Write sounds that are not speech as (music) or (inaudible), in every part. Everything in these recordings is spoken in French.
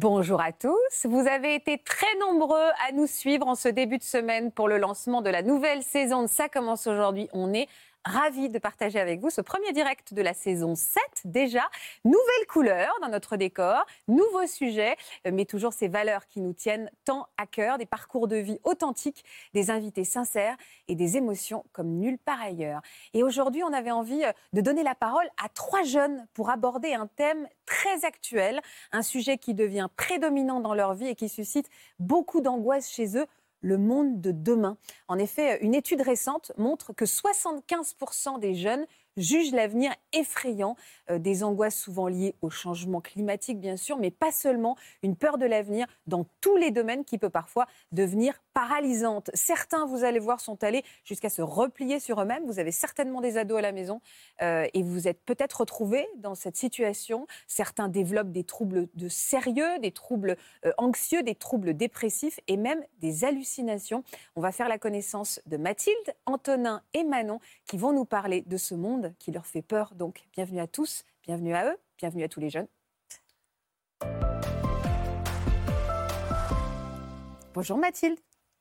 Bonjour à tous. Vous avez été très nombreux à nous suivre en ce début de semaine pour le lancement de la nouvelle saison de Ça commence aujourd'hui. On est Ravi de partager avec vous ce premier direct de la saison 7 déjà. Nouvelle couleur dans notre décor, nouveaux sujets, mais toujours ces valeurs qui nous tiennent tant à cœur, des parcours de vie authentiques, des invités sincères et des émotions comme nulle part ailleurs. Et aujourd'hui, on avait envie euh, de donner la parole à trois jeunes pour aborder un thème très actuel, un sujet qui devient prédominant dans leur vie et qui suscite beaucoup d'angoisse chez eux le monde de demain. En effet, une étude récente montre que 75% des jeunes jugent l'avenir effrayant, euh, des angoisses souvent liées au changement climatique bien sûr, mais pas seulement, une peur de l'avenir dans tous les domaines qui peut parfois devenir paralysante. Certains, vous allez voir, sont allés jusqu'à se replier sur eux-mêmes. Vous avez certainement des ados à la maison euh, et vous êtes peut-être retrouvés dans cette situation. Certains développent des troubles de sérieux, des troubles euh, anxieux, des troubles dépressifs et même des hallucinations. On va faire la connaissance de Mathilde, Antonin et Manon qui vont nous parler de ce monde qui leur fait peur. Donc, bienvenue à tous, bienvenue à eux, bienvenue à tous les jeunes. Bonjour Mathilde.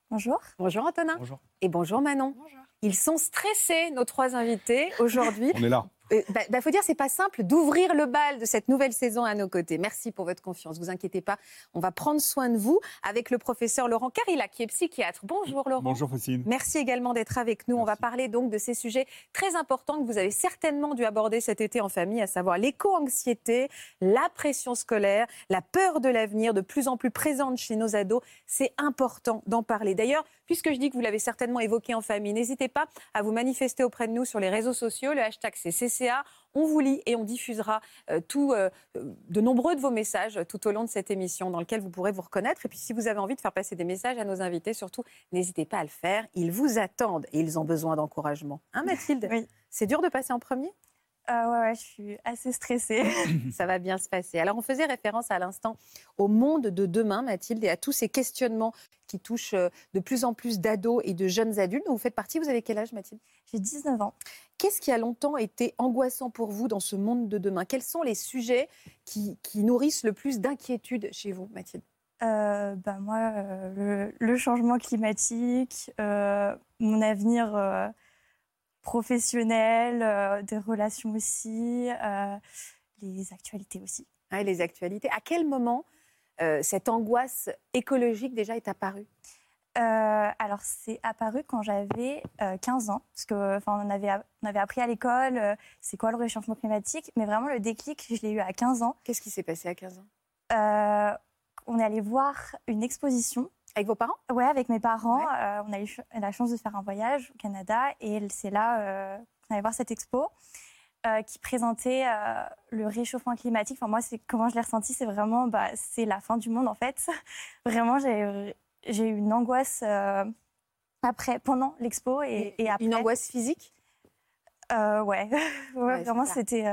Bonjour. Bonjour Antonin. Bonjour. Et bonjour Manon. Bonjour. Ils sont stressés, nos trois invités, aujourd'hui. On est là. Il bah, bah, faut dire, c'est pas simple d'ouvrir le bal de cette nouvelle saison à nos côtés. Merci pour votre confiance. Vous inquiétez pas, on va prendre soin de vous avec le professeur Laurent Carilla, qui est psychiatre. Bonjour Laurent. Bonjour Faustine. Merci également d'être avec nous. On va parler donc de ces sujets très importants que vous avez certainement dû aborder cet été en famille, à savoir l'éco-anxiété, la pression scolaire, la peur de l'avenir, de plus en plus présente chez nos ados. C'est important d'en parler. D'ailleurs, puisque je dis que vous l'avez certainement évoqué en famille, n'hésitez pas à vous manifester auprès de nous sur les réseaux sociaux. Le hashtag c'est On vous lit et on diffusera euh, tout, euh, de nombreux de vos messages tout au long de cette émission dans lequel vous pourrez vous reconnaître. Et puis si vous avez envie de faire passer des messages à nos invités, surtout, n'hésitez pas à le faire. Ils vous attendent et ils ont besoin d'encouragement. Hein Mathilde? Oui. C'est dur de passer en premier? Euh, ouais, ouais, je suis assez stressée. (laughs) (laughs) Ça va bien se passer. Alors, on faisait référence à l'instant au monde de demain, Mathilde, et à tous ces questionnements qui touchent euh, de plus en plus d'ados et de jeunes adultes. Vous faites partie, vous avez quel âge, Mathilde? J'ai 19 ans. Qu'est-ce qui a longtemps été angoissant pour vous dans ce monde de demain? Quels sont les sujets qui, qui nourrissent le plus d'inquiétude chez vous, Mathilde? Euh, bah, Moi, euh, le, le, changement climatique, euh, mon avenir euh, professionnel, euh, des relations aussi, euh, les actualités aussi. Ah, les actualités. À quel moment euh, cette angoisse écologique déjà est apparue? Euh, alors, c'est apparu quand j'avais euh, 15 ans, parce que on avait, on avait appris à l'école euh, c'est quoi le réchauffement climatique, mais vraiment le déclic, je l'ai eu à 15 ans. Qu'est-ce qui s'est passé à 15 ans? On est allé voir une exposition. Avec vos parents? Ouais, avec mes parents. Ouais. Euh, on a eu la chance de faire un voyage au Canada et c'est là euh, qu'on allait voir cette expo. euh, qui présentait le réchauffement climatique. Enfin, moi, comment je l'ai ressenti, c'est vraiment, bah, c'est la fin du monde en fait. (laughs) vraiment, j'ai eu une angoisse après, pendant l'expo et, et après. Une angoisse physique? (laughs) Ouais. ouais, Ouais, vraiment, c'était.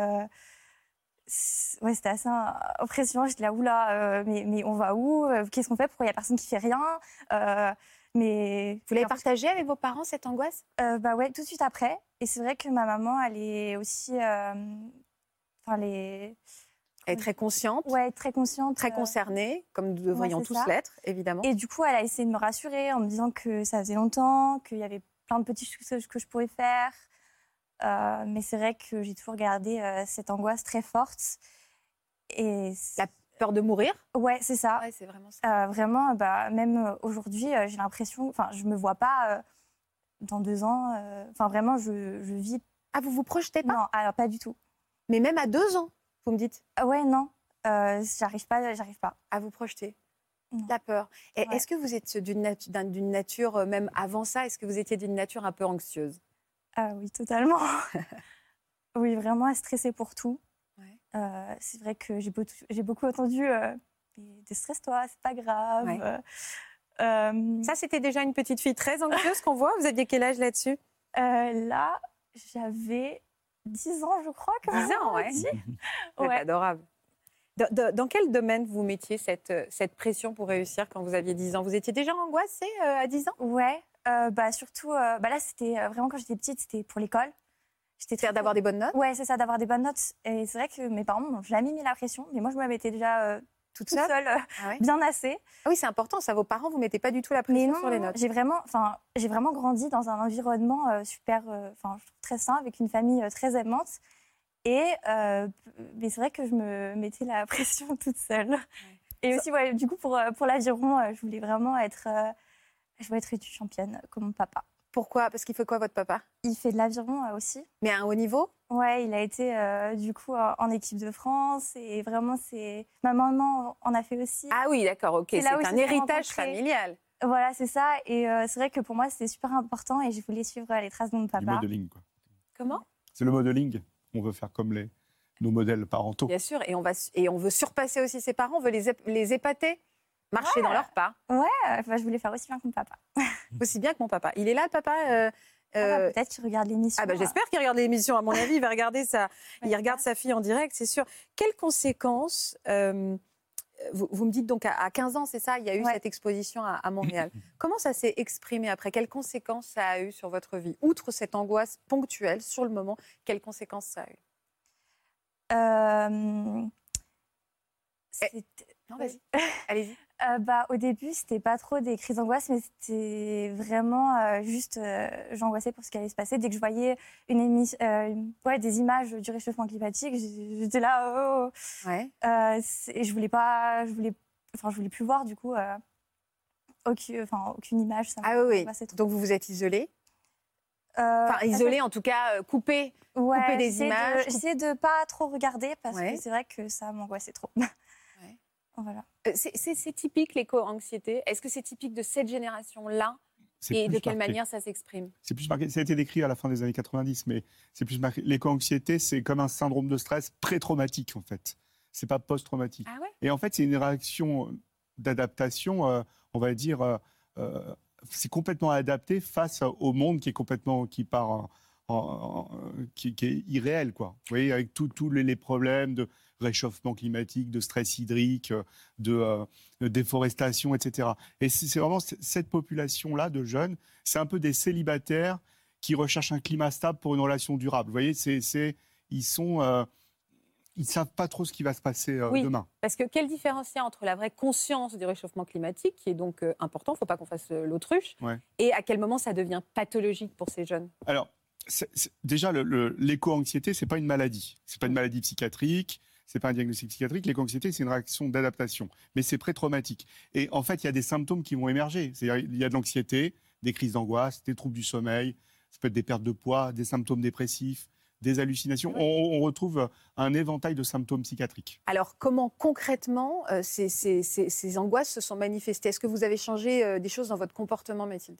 Ouais, c'était assez impressionnant. J'étais là, oula, euh, mais, mais on va où? Euh, Qu'est-ce qu'on fait? Pourquoi il n'y a personne qui fait rien? Euh, Mais. Vous l'avez partagé avec vos parents, cette angoisse? Euh, Bah ouais, tout de suite après. Et c'est vrai que ma maman, elle est aussi. Enfin, les. Elle est très consciente, Ouais, très consciente. très concernée, comme nous devrions tous l'être, évidemment. Et du coup, elle a essayé de me rassurer en me disant que ça faisait longtemps, qu'il y avait plein de petites choses que je pourrais faire. Euh, mais c'est vrai que j'ai toujours gardé euh, cette angoisse très forte. Et La peur de mourir? Ouais, c'est ça. Ouais, c'est vraiment ça. Euh, vraiment, bah, même aujourd'hui, j'ai l'impression, enfin, je me vois pas dans deux ans. Enfin, vraiment, je, je vis. Ah, vous vous projetez pas? Non, alors pas du tout. Mais même à deux ans, vous me dites, ouais, non, j'arrive pas, j'arrive pas. à vous projeter? Non. La peur. Ouais. est-ce que vous êtes d'une natu- d'un- d'une nature, même avant ça, est-ce que vous étiez d'une nature un peu anxieuse? Ah oui, totalement. (laughs) oui, vraiment stressée pour tout. Ouais. Euh, c'est vrai que j'ai beaucoup, entendu euh, déstresse-toi, c'est pas grave. Ouais. Euh, Ça, c'était déjà une petite fille très (laughs) anxieuse qu'on voit. Vous aviez quel âge là-dessus? Euh, là, j'avais 10 ans, je crois. comme 10 ans, ouais. dit. (laughs) Adorable. Dans, dans- dans quel domaine vous mettiez cette, cette pression pour réussir quand vous aviez 10 ans? Vous étiez déjà angoissée à 10 ans? Ouais, euh, bah surtout, euh, bah là c'était euh, vraiment quand j'étais petite, c'était pour l'école. J'étais C'est-à-dire très- d'avoir des bonnes notes? Ouais, c'est ça, d'avoir des bonnes notes. Et c'est vrai que mes parents m'ont jamais mis la pression, mais moi je me mettais déjà toute seule seule, Ah ouais? bien assez. Ah oui, c'est important ça. Vos parents, vous mettez pas du tout la Mais pression non, sur les non, notes. j'ai vraiment, j'ai vraiment grandi dans un environnement super, enfin, très sain, avec une famille très aimante. Et mais c'est vrai que je me mettais la (laughs) pression toute seule. Et aussi, ouais, du coup, pour, pour l'aviron, je voulais vraiment être, je voulais être une championne comme mon papa. Pourquoi? Parce qu'il fait quoi votre papa? Il fait de l'aviron euh, aussi. Mais à un haut niveau? Ouais, il a été euh, du coup euh, en équipe de France et vraiment c'est ma maman en a fait aussi. Ah oui, d'accord, ok. C'est un héritage familial. Voilà, c'est ça. Et euh, c'est vrai que pour moi c'était super important et je voulais suivre euh, les traces de mon Du papa. modeling, quoi. Comment? C'est le modeling. On veut faire comme les, nos modèles parentaux. Bien sûr. Et on, va, et on veut surpasser aussi ses parents, on veut les, ép- les épater, marcher dans leur pas. Euh, enfin, je voulais faire aussi bien que mon papa. (laughs) Aussi bien que mon papa. Il est là, papa euh, Ah bah, euh, Peut-être qu'il regarde l'émission. Ah bah, j'espère qu'il regarde l'émission. À mon avis, il va regarder ça. (laughs) Il Ouais. regarde sa fille en direct, c'est sûr. Quelles conséquences euh, vous, vous me dites donc à, à 15 ans, c'est ça Il y a eu Ouais. cette exposition à, à Montréal. (laughs) Comment ça s'est exprimé après? Quelles conséquences ça a eu sur votre vie? Outre cette angoisse ponctuelle sur le moment, quelles conséquences ça a eu? Euh, Eh, Non, vas-y. Allez-y. Euh, bah, au début, c'était pas trop des crises d'angoisse, mais c'était vraiment euh, juste, euh, j'angoissais pour ce qui allait se passer. Dès que je voyais une ouais, des images du réchauffement climatique, j'étais là, oh, oh. Ouais. C'est- et je voulais pas, je voulais, enfin, je voulais plus voir du coup aucune, enfin, aucune image. Ça Ah oui. Donc vous vous êtes isolé Euh, Enfin, isolé en tout cas, coupé. ouais, couper des j'essayais de- images, J'essayais de pas trop regarder parce Ouais. que c'est vrai que ça m'angoissait trop. (laughs) Voilà. Euh, C'est typique l'éco-anxiété Est-ce que c'est typique de cette génération-là Et de quelle marqué. manière ça s'exprime? C'est plus marqué. Ça a été décrit à la fin des années 90, mais c'est plus marqué. L'éco-anxiété, c'est comme un syndrome de stress pré-traumatique, en fait. C'est pas post-traumatique. Ah ouais? Et en fait, c'est une réaction d'adaptation, euh, on va dire, euh, euh, c'est complètement adapté face au monde qui est complètement, qui part, en- en- en- qui, qui est irréel, quoi. Vous voyez, avec tous tous les, les problèmes de réchauffement climatique, de stress hydrique, de, euh, déforestation, etc. Et c'est vraiment cette population-là de jeunes, c'est un peu des célibataires qui recherchent un climat stable pour une relation durable. Vous voyez, c'est, ils sont, euh, ils savent pas trop ce qui va se passer euh, Oui. demain. Parce que quelle différence il y a entre la vraie conscience du réchauffement climatique, qui est donc euh, important, il ne faut pas qu'on fasse euh, l'autruche, Ouais. et à quel moment ça devient pathologique pour ces jeunes? Alors, déjà, l'éco-anxiété, c'est pas une maladie. C'est pas une maladie psychiatrique. C'est pas un diagnostic psychiatrique. L'éco-anxiété, c'est une réaction d'adaptation, mais c'est pré-traumatique. Et en fait, il y a des symptômes qui vont émerger. C'est-à-dire, il y a de l'anxiété, des crises d'angoisse, des troubles du sommeil. Ça peut être des pertes de poids, des symptômes dépressifs, des hallucinations. On, on retrouve un éventail de symptômes psychiatriques. Alors, comment concrètement euh, ces, ces- ces- ces angoisses se sont manifestées? Est-ce que vous avez changé euh, des choses dans votre comportement, Mathilde?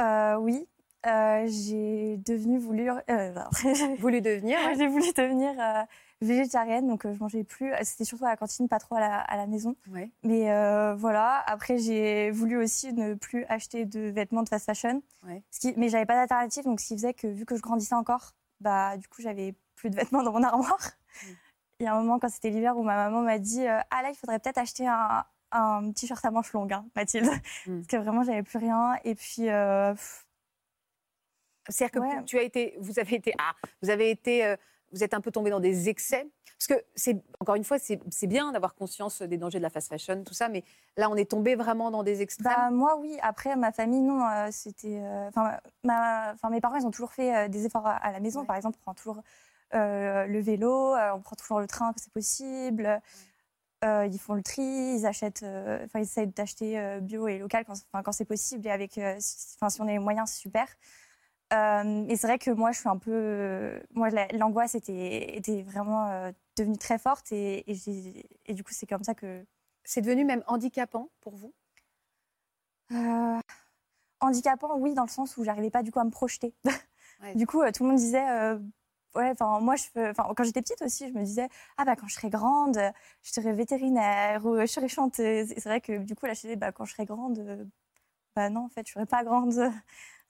Euh, oui, euh, j'ai devenu voulu, euh, devenir ouais. (laughs) j'ai voulu devenir euh, végétarienne, donc euh, je mangeais plus. C'était surtout à la cantine, pas trop à la, à la maison. Ouais. Mais euh, voilà. Après, j'ai voulu aussi ne plus acheter de vêtements de fast fashion. Ouais. Ce qui, mais j'avais pas d'alternative, donc ce qui faisait que vu que je grandissais encore, bah du coup j'avais plus de vêtements (laughs) dans mon armoire. Mm. Il y a un moment quand c'était l'hiver où ma maman m'a dit euh, ah là il faudrait peut-être acheter un, un t-shirt à manches longues, hein, Mathilde, Mm. (laughs) parce que vraiment j'avais plus rien. Et puis euh, C'est-à-dire que Ouais. tu as été, vous avez été, ah, vous avez été, euh, vous êtes un peu tombé dans des excès. Parce que c'est encore une fois, c'est c'est bien d'avoir conscience des dangers de la fast fashion, tout ça, mais là, on est tombé vraiment dans des extrêmes. Bah, moi, oui. Après, ma famille, non. euh, c'était. euh, Enfin, mes parents, ils ont toujours fait euh, des efforts à, à la maison. Ouais. Par exemple, on prend toujours le vélo, on prend toujours le train quand c'est possible. Euh, ils font le tri, ils achètent. euh, ils essayent d'acheter euh, bio et local quand, quand c'est possible et avec. si on a les moyens, c'est super. Euh, et c'est vrai que moi, je suis un peu. Moi, la- l'angoisse était, était vraiment euh, devenue très forte et, et, j'ai- et du coup, c'est comme ça que C'est devenu même handicapant pour vous? Euh, handicapant, oui, dans le sens où j'arrivais pas du coup à me projeter. (laughs) Ouais. Du coup, euh, tout le monde disait, ouais, enfin, moi, je, fais- enfin, quand j'étais petite aussi, je me disais, ah bah quand je serai grande, je serai vétérinaire ou je serai chanteuse. C'est vrai que du coup, là, je disais, bah quand je serai grande, bah non, en fait, je serai pas grande.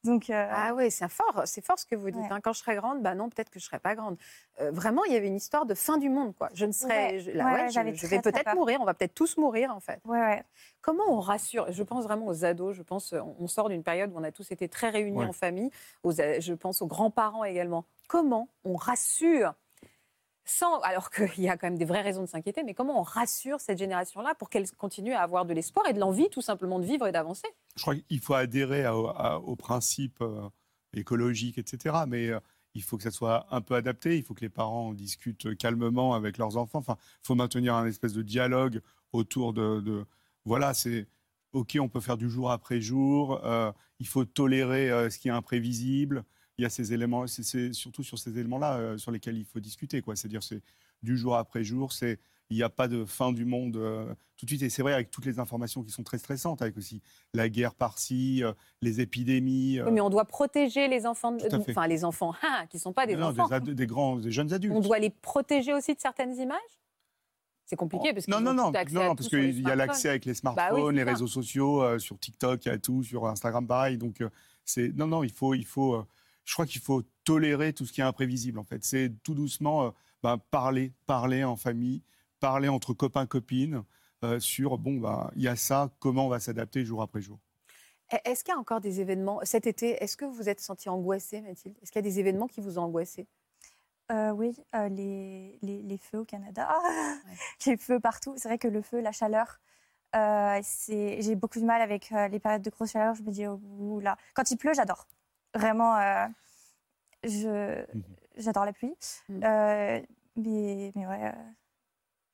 Donc, euh, Ah oui, c'est fort, c'est fort ce que vous dites. Ouais. hein. Quand je serai grande, bah non, peut-être que je serai pas grande. Euh, vraiment, il y avait une histoire de fin du monde, quoi. Je ne serai, Ouais, je, là, ouais, je- vais peut-être mourir. On va peut-être tous mourir, en fait. ouais, ouais. Comment on rassure Je pense vraiment aux ados. Je pense, on on sort d'une période où on a tous été très réunis Ouais. en famille. Aux, je pense aux grands-parents également. Comment on rassure sans, alors qu'il y a quand même des vraies raisons de s'inquiéter, mais comment on rassure cette génération-là pour qu'elle continue à avoir de l'espoir et de l'envie tout simplement de vivre et d'avancer? Je crois qu'il faut adhérer aux principes euh, écologiques, etc. Mais euh, il faut que ça soit un peu adapté. Il faut que les parents discutent calmement avec leurs enfants. Enfin, il faut maintenir un espèce de dialogue autour de. voilà, c'est OK, on peut faire du jour après jour. euh, il faut tolérer ce qui est imprévisible. Il y a ces éléments, c'est- surtout sur ces éléments-là euh, sur lesquels il faut discuter. C'est-à-dire, c'est du jour après jour. C'est il n'y a pas de fin du monde euh, tout de suite. Et c'est vrai, avec toutes les informations qui sont très stressantes, avec aussi la guerre par-ci, euh, les épidémies. Oui, mais on doit protéger les enfants, de- enfin les enfants hein, (laughs) qui ne sont pas des non, enfants. des, ad- des grands, des jeunes adultes. On doit les protéger aussi de certaines images? C'est compliqué parce qu'ils non, non, non, non, non, parce qu'il y a l'accès avec les Bah smartphones, oui, les réseaux sociaux, euh, sur TikTok, il y a tout, sur Instagram, pareil. Donc, c'est non, non, il faut, il faut. Je crois qu'il faut tolérer tout ce qui est imprévisible. En fait, c'est tout doucement euh, ben, parler, parler en famille, parler entre copains copines euh, sur bon, ben, il y a ça, comment on va s'adapter jour après jour. E- Est-ce qu'il y a encore des événements cet été Est-ce que vous vous êtes senti angoissée, Mathilde? Est-ce qu'il y a des événements qui vous ont angoissé Euh, oui, euh, les, les, les feux au Canada, (laughs) les feux partout. C'est vrai que le feu, la chaleur, euh, c'est- j'ai beaucoup de mal avec euh, les périodes de grosse chaleur. Je me dis, oh, là. Quand il pleut, j'adore. Vraiment, euh, je, Mhm. j'adore la pluie. Mhm. Euh, mais, mais ouais, euh,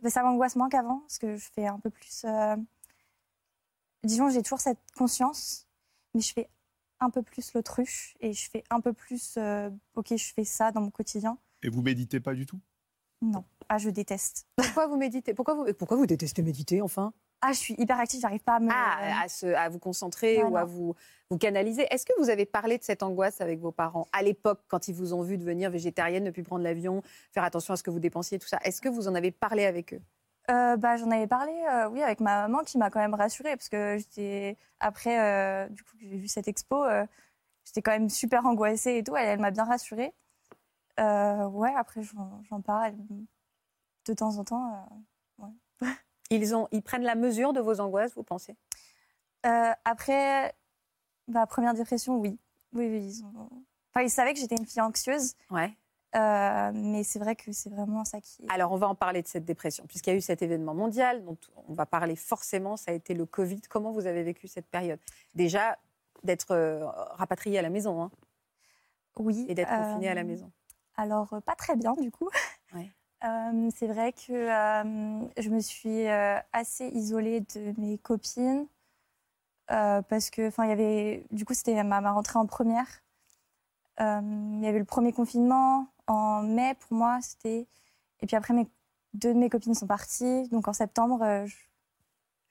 mais ça m'angoisse moins qu'avant, parce que je fais un peu plus. euh, disons, j'ai toujours cette conscience, mais je fais un peu plus l'autruche et je fais un peu plus. euh, ok, je fais ça dans mon quotidien. Et vous méditez pas du tout? Non. Ah, je déteste. Pourquoi vous méditez? Pourquoi vous, pourquoi vous détestez méditer, enfin? Ah, je suis hyper active, j'arrive pas à me. ah, à, se- à vous concentrer ou à vous, vous canaliser. Est-ce que vous avez parlé de cette angoisse avec vos parents à l'époque, quand ils vous ont vu devenir végétarienne, ne plus prendre l'avion, faire attention à ce que vous dépensiez, tout ça? Est-ce que vous en avez parlé avec eux? Euh, bah, j'en avais parlé, euh, oui, avec ma maman qui m'a quand même rassurée parce que j'étais après, euh, du coup, j'ai vu cette expo, j'étais quand même super angoissée et tout. Elle, elle m'a bien rassurée. Ouais, après j'en parle de temps en temps. Ils, ont, ils prennent la mesure de vos angoisses, vous pensez? Euh, après, ma première dépression, oui, oui, oui. Ils, ont... enfin, ils savaient que j'étais une fille anxieuse, Ouais. euh, mais c'est vrai que c'est vraiment ça qui. Alors, on va en parler de cette dépression, puisqu'il y a eu cet événement mondial dont on va parler forcément, ça a été le Covid. Comment vous avez vécu cette période? Déjà, d'être euh, rapatrié à la maison hein, oui. et d'être confiné à la maison. Alors, pas très bien du coup. (laughs) Euh, c'est vrai que euh, je me suis euh, assez isolée de mes copines parce que, enfin, il y avait, du coup, c'était ma, rentrée en première. Il y avait le premier confinement en mai pour moi, c'était. Et puis après, deux de mes copines sont parties, donc en septembre, je,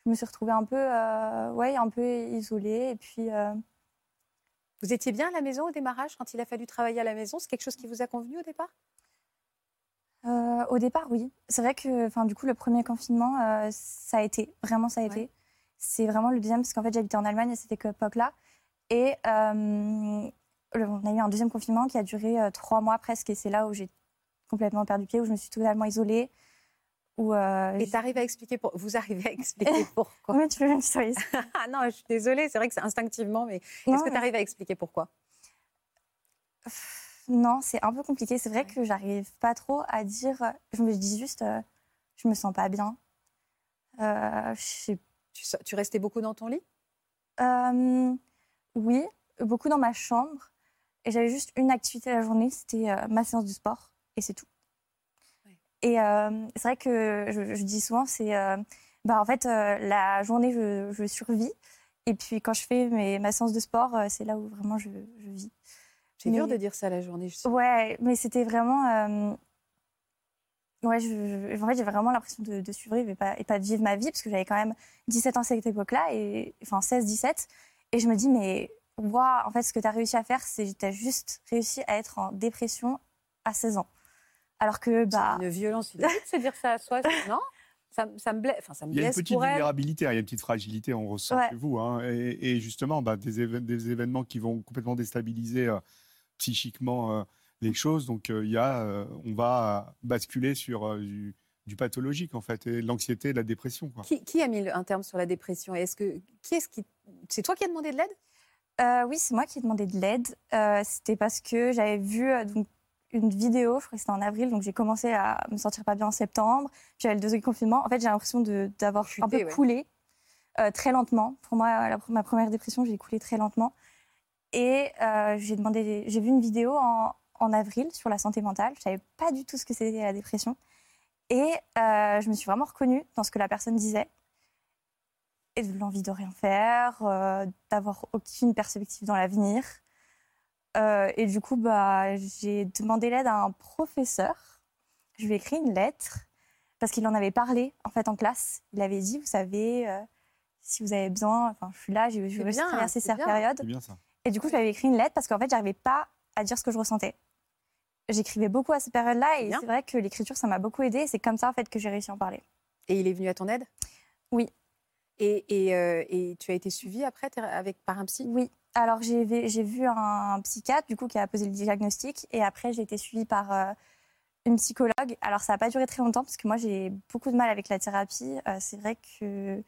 je me suis retrouvée un peu, ouais, un peu isolée. Et puis, Vous étiez bien à la maison au démarrage, quand il a fallu travailler à la maison? C'est quelque chose qui vous a convenu au départ? Euh, au départ, oui. C'est vrai que, enfin, du coup, le premier confinement, euh, ça a été, vraiment, ça a été. C'est vraiment le deuxième, parce qu'en fait, j'habitais en Allemagne à cette époque-là. Et euh, on a eu un deuxième confinement qui a duré trois mois presque, et c'est là où j'ai complètement perdu pied, où je me suis totalement isolée. Où, euh, Et t'arrives à expliquer pour... Vous arrivez à expliquer (laughs) pourquoi? Ouais, tu peux me. (laughs) Ah non, je suis désolée, c'est vrai que c'est instinctivement, mais est-ce que tu arrives à expliquer pourquoi? Non, c'est un peu compliqué. C'est vrai Ouais. que j'arrive pas trop à dire. Je me dis juste, euh, je me sens pas bien. Euh, je tu, restais beaucoup dans ton lit? Euh, oui, beaucoup dans ma chambre. Et j'avais juste une activité la journée, c'était euh, ma séance de sport. Et c'est tout. Ouais. Et c'est vrai que je, je dis souvent, c'est... bah, en fait, la journée, je, je survis. Et puis quand je fais mes, ma séance de sport, c'est là où vraiment je, je vis. C'est dur de dire ça la journée. Je sais. Ouais, mais c'était vraiment... euh, Ouais, je, je- en fait, j'ai vraiment l'impression de, de survivre et pas, et pas de vivre ma vie, parce que j'avais quand même 17 ans à cette époque-là, et, enfin 16-17. Et je me dis, mais waouh, en fait, ce que tu as réussi à faire, c'est que tu as juste réussi à être en dépression à 16 ans. Alors que, bah. C'est une violence de se (laughs) dire ça à soi, non? Ça, ça, me blesse, enfin, ça me Il y a une petite vulnérabilité, hein, il y a une petite fragilité, on ressent Ouais. chez vous. hein. et, et justement, bah, des, éve- des événements qui vont complètement déstabiliser euh, psychiquement euh, les choses. Donc, euh, il y a, euh, on va basculer sur euh, du, du pathologique, en fait, et l'anxiété et la dépression. Quoi. Qui, qui a mis un terme sur la dépression? Et est-ce que qui est-ce qui c'est toi qui as demandé de l'aide? Euh, oui, c'est moi qui ai demandé de l'aide. Euh, c'était parce que j'avais vu euh, donc, une vidéo, je crois que c'était en avril, donc j'ai commencé à me sentir pas bien en septembre. J'avais le deuxième confinement. En fait, j'ai l'impression de- d'avoir un peu ouais. coulé euh, très lentement. Pour moi, la- ma première dépression, j'ai coulé très lentement. Et euh, j'ai demandé, j'ai vu une vidéo en, en avril sur la santé mentale. Je savais pas du tout ce que c'était la dépression. Et euh, je me suis vraiment reconnue dans ce que la personne disait. Et de l'envie de rien faire, euh, d'avoir aucune perspective dans l'avenir. Euh, et du coup, bah, j'ai demandé l'aide à un professeur. Je lui ai écrit une lettre parce qu'il en avait parlé en fait en classe. Il avait dit, vous savez, euh, si vous avez besoin, enfin, je suis là, j'ai c'est cette période. C'est bien ça. Et du coup, je lui avais écrit une lettre parce qu'en fait, j'arrivais pas à dire ce que je ressentais. J'écrivais beaucoup à cette période-là et c'est vrai que l'écriture, ça m'a beaucoup aidée. C'est comme ça en fait que j'ai réussi à en parler. Et il est venu à ton aide? Oui. Et, et, euh, et tu as été suivie après avec par un psy? Oui. Alors j'ai vu, j'ai vu un psychiatre du coup qui a posé le diagnostic et après j'ai été suivie par euh, une psychologue. Alors ça n'a pas duré très longtemps parce que moi j'ai beaucoup de mal avec la thérapie. Euh, c'est vrai que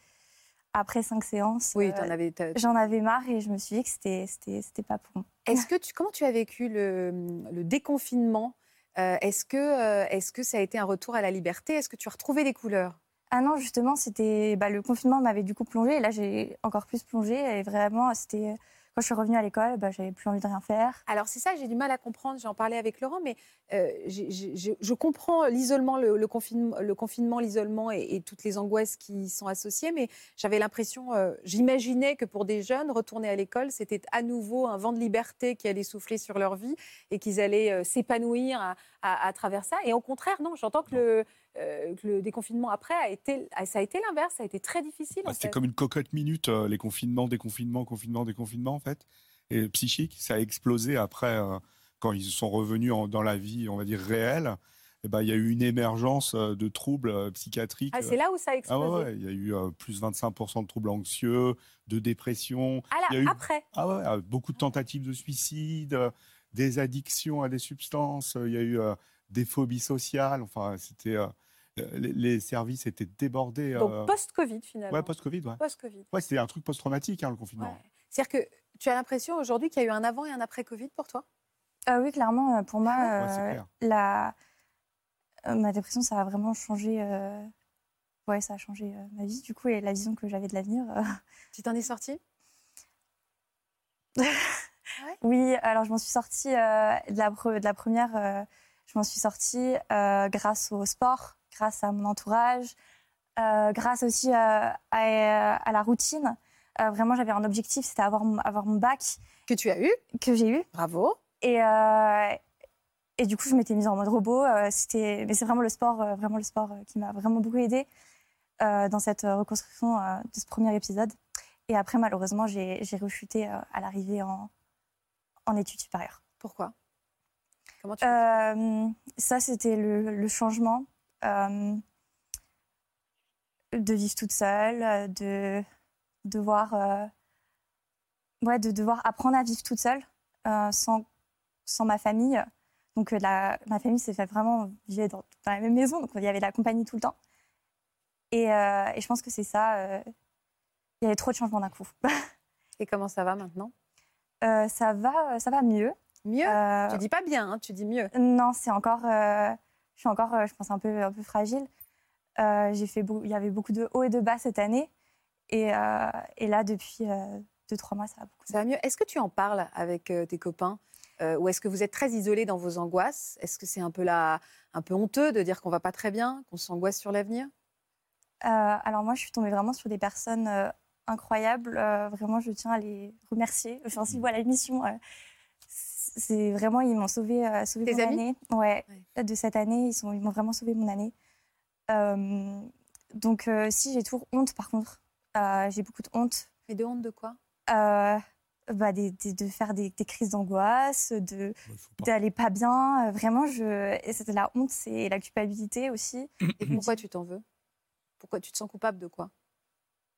après cinq séances, Oui, euh, j'en avais marre et je me suis dit que c'était c'était c'était pas pour moi. Est-ce que tu comment tu as vécu le, le déconfinement? Euh, Est-ce que euh, est-ce que ça a été un retour à la liberté? Est-ce que tu as retrouvé des couleurs? Ah non, justement, c'était bah, le confinement m'avait du coup plongé. Et là, j'ai encore plus plongé. Et vraiment, c'était quand je suis revenue à l'école, bah, j'avais plus envie de rien faire. Alors c'est ça, j'ai du mal à comprendre. J'en parlais avec Laurent, mais euh, je comprends l'isolement, le, confinement, le confinement, l'isolement et, toutes les angoisses qui y sont associées. Mais j'avais l'impression, euh, j'imaginais que pour des jeunes, retourner à l'école, c'était à nouveau un vent de liberté qui allait souffler sur leur vie et qu'ils allaient euh, s'épanouir à travers ça. Et au contraire, non, j'entends que le, euh, le déconfinement après a été, ça a été l'inverse, ça a été très difficile. Bah, C'était comme une cocotte minute, euh, les confinements, déconfinements, confinements, déconfinements, en fait. Et psychique, ça a explosé après, euh, quand ils sont revenus en- dans la vie, on va dire, réelle. Et ben, il y a eu une émergence euh, de troubles psychiatriques. Ah, c'est là où ça a Ah explosé. ouais, ouais, il y a eu euh, plus 25% de troubles anxieux, de dépression. Ah là, Il y a eu- après. Ah ouais, beaucoup de tentatives de suicide, des addictions à des substances. Il y a eu euh, des phobies sociales. Enfin, c'était euh, les, les services étaient débordés. Donc euh, post-Covid finalement. ouais, post-Covid. Ouais, Post-Covid. ouais c'était un truc post-traumatique, hein, le confinement. Ouais. C'est-à-dire que tu as l'impression aujourd'hui qu'il y a eu un avant et un après Covid pour toi? Euh, oui, clairement, euh, pour moi, Ouais, euh, la... euh, ma dépression, ça a vraiment changé. euh, Ouais, ça a changé euh, ma vie, du coup, et la vision que j'avais de l'avenir. euh. (laughs) Tu t'en es sortie? (laughs) Oui, alors je m'en suis sortie euh, de, la pre- de la première, euh, je m'en suis sortie euh, grâce au sport, grâce à mon entourage, euh, grâce aussi euh, à, à la routine. Vraiment, j'avais un objectif, c'était avoir mon, avoir mon bac Que tu as eu que j'ai eu. Bravo. Et, et du coup, je m'étais mise en mode robot. c'était, mais c'est vraiment le sport, vraiment le sport qui m'a vraiment beaucoup aidée dans cette reconstruction de ce premier épisode. Et après, malheureusement, j'ai, rechuté à l'arrivée en, en études supérieures. Pourquoi? Comment tu Euh, ça, c'était le, le changement euh, de vivre toute seule, de devoir, euh, ouais, de devoir apprendre à vivre toute seule sans, sans ma famille. Donc, la, ma famille s'est fait vraiment vivre dans, dans la même maison, donc il y avait la compagnie tout le temps. Et, et je pense que c'est ça. il y avait trop de changements d'un coup. (laughs) Et comment ça va maintenant? Ça va, ça va mieux. Mieux? Euh, Tu dis pas bien, hein, tu dis mieux. Non, c'est encore. euh, je suis encore, euh, je pense, un peu, un peu fragile. Euh, j'ai fait beau- il y avait beaucoup de hauts et de bas cette année. Et, et là, depuis deux, trois mois, ça va beaucoup. Ça va mieux. Est-ce que tu en parles avec tes copains? Ou est-ce que vous êtes très isolés dans vos angoisses? Est-ce que c'est un peu, la... un peu honteux de dire qu'on va pas très bien, qu'on s'angoisse sur l'avenir? Alors moi, je suis tombée vraiment sur des personnes incroyables. Euh, vraiment, je tiens à les remercier. Enfin, si voilà l'émission, euh, c'est vraiment ils m'ont sauvé, euh, sauvé Tes mon amis? année. Ouais, Ouais. de cette année, ils sont, ils m'ont vraiment sauvé mon année. Euh, donc euh, si j'ai toujours honte, par contre, Euh, j'ai beaucoup de honte. Mais de honte de quoi? Euh, bah, des- des- de faire des, des crises d'angoisse, de pas. d'aller pas bien. Vraiment, je... et c'était la honte, c'est la culpabilité aussi. Et pourquoi tu t'en veux? Pourquoi tu te sens coupable de quoi?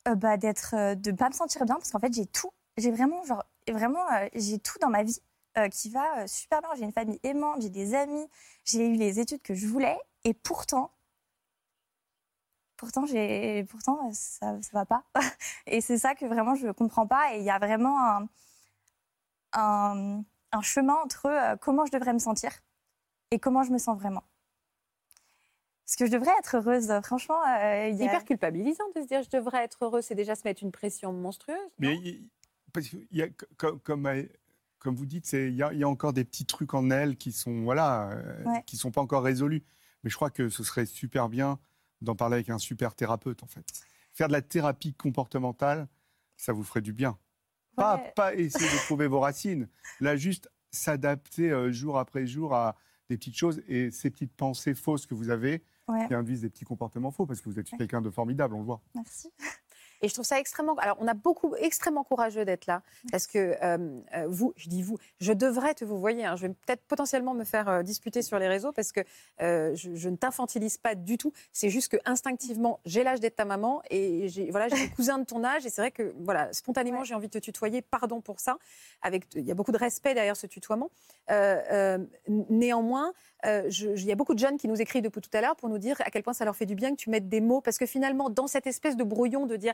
Euh, bah, d'être, de pas me sentir bien parce qu'en fait j'ai tout, j'ai vraiment genre vraiment j'ai tout dans ma vie euh, qui va euh, super bien. J'ai une famille aimante, j'ai des amis, j'ai eu les études que je voulais et pourtant, pourtant j'ai, pourtant euh, ça, ça va pas. (laughs) et c'est ça que vraiment je comprends pas. Et il y a vraiment un, un, un chemin entre euh, comment je devrais me sentir et comment je me sens vraiment. Parce que je devrais être heureuse, franchement. euh, y a- hyper culpabilisant de se dire je devrais être heureux, c'est déjà se mettre une pression monstrueuse. Mais il- parce qu'il y a, comme, comme, comme vous dites, il y, a, il y a encore des petits trucs en elle qui sont voilà, euh, Ouais. qui sont pas encore résolus. Mais je crois que ce serait super bien d'en parler avec un super thérapeute en fait. Faire de la thérapie comportementale, ça vous ferait du bien. Pas, pas essayer de trouver vos racines. Là, juste s'adapter euh, jour après jour à des petites choses et ces petites pensées fausses que vous avez Ouais. qui induisent des petits comportements faux parce que vous êtes quelqu'un de formidable, on le voit. Merci. Et je trouve ça extrêmement. Alors, on a beaucoup, extrêmement courageux d'être là. Parce que euh, euh, vous, je dis vous, je devrais être, vous voyez, hein, je vais peut-être potentiellement me faire euh, disputer sur les réseaux parce que euh, je, je ne t'infantilise pas du tout. C'est juste que instinctivement, j'ai l'âge d'être ta maman et j'ai voilà, j'ai des (laughs) cousins de ton âge. Et c'est vrai que, voilà, spontanément, Ouais. j'ai envie de te tutoyer. Pardon pour ça. Avec, il y a beaucoup de respect derrière ce tutoiement. Néanmoins, il y a beaucoup de jeunes qui nous écrivent depuis tout à l'heure pour nous dire à quel point ça leur fait du bien que tu mettes des mots. Parce que finalement, dans cette espèce de brouillon de dire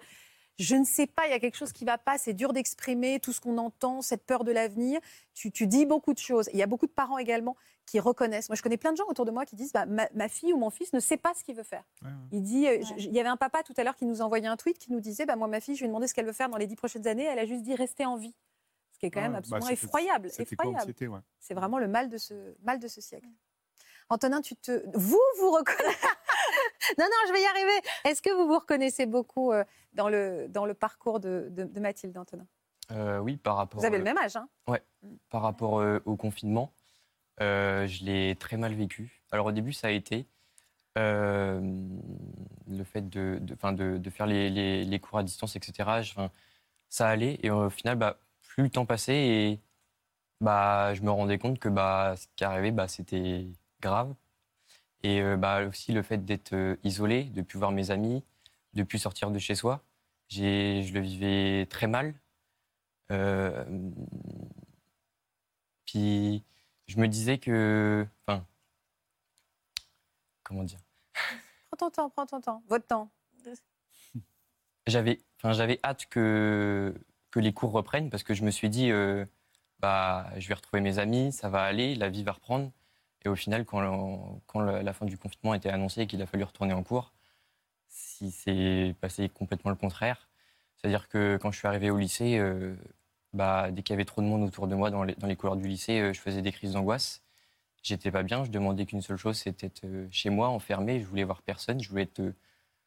je ne sais pas, il y a quelque chose qui ne va pas, c'est dur d'exprimer tout ce qu'on entend, cette peur de l'avenir. Tu, tu dis beaucoup de choses. Il y a beaucoup de parents également qui reconnaissent. Moi, je connais plein de gens autour de moi qui disent bah, ma, ma fille ou mon fils ne sait pas ce qu'il veut faire. Il dit, euh, je- il y avait un papa tout à l'heure qui nous envoyait un tweet qui nous disait bah, moi, ma fille, je lui ai demandé ce qu'elle veut faire dans les dix prochaines années. Elle a juste dit rester en vie. Ce qui est quand même Ouais, bah, absolument c'était- effroyable. C'est vraiment le mal de ce, mal de ce siècle. Antonin, tu te... vous, vous reconnaissez... non, non, je vais y arriver. Est-ce que vous vous reconnaissez beaucoup euh, dans, le, dans le parcours de, de, de Mathilde, Antonin? Euh, oui, par rapport, Vous avez euh, le même âge, hein? par rapport euh, au confinement, euh, je l'ai très mal vécu. Alors au début, ça a été euh, le fait de, faire les, les- les cours à distance, etc. Je- ça allait et au final, bah, plus le temps passait et bah, je me rendais compte que bah, ce qui arrivait, bah, c'était grave. Et euh, bah, aussi le fait d'être euh, isolé, de plus voir mes amis, de plus sortir de chez soi, je le vivais très mal. Euh, puis je me disais que, enfin, comment dire, Prends ton temps, prends ton temps. Votre temps. j'avais, enfin, j'avais hâte que que les cours reprennent parce que je me suis dit, bah, je vais retrouver mes amis, ça va aller, la vie va reprendre. Et au final, quand, la, fin du confinement été annoncée et qu'il a fallu retourner en cours, si c'est passé complètement le contraire. C'est-à-dire que quand je suis arrivé au lycée, euh, bah, dès qu'il y avait trop de monde autour de moi dans les, couloirs du lycée, euh, je faisais des crises d'angoisse. J'étais pas bien, je demandais qu'une seule chose, c'était euh, chez moi, enfermé. Je voulais voir personne, je voulais être euh,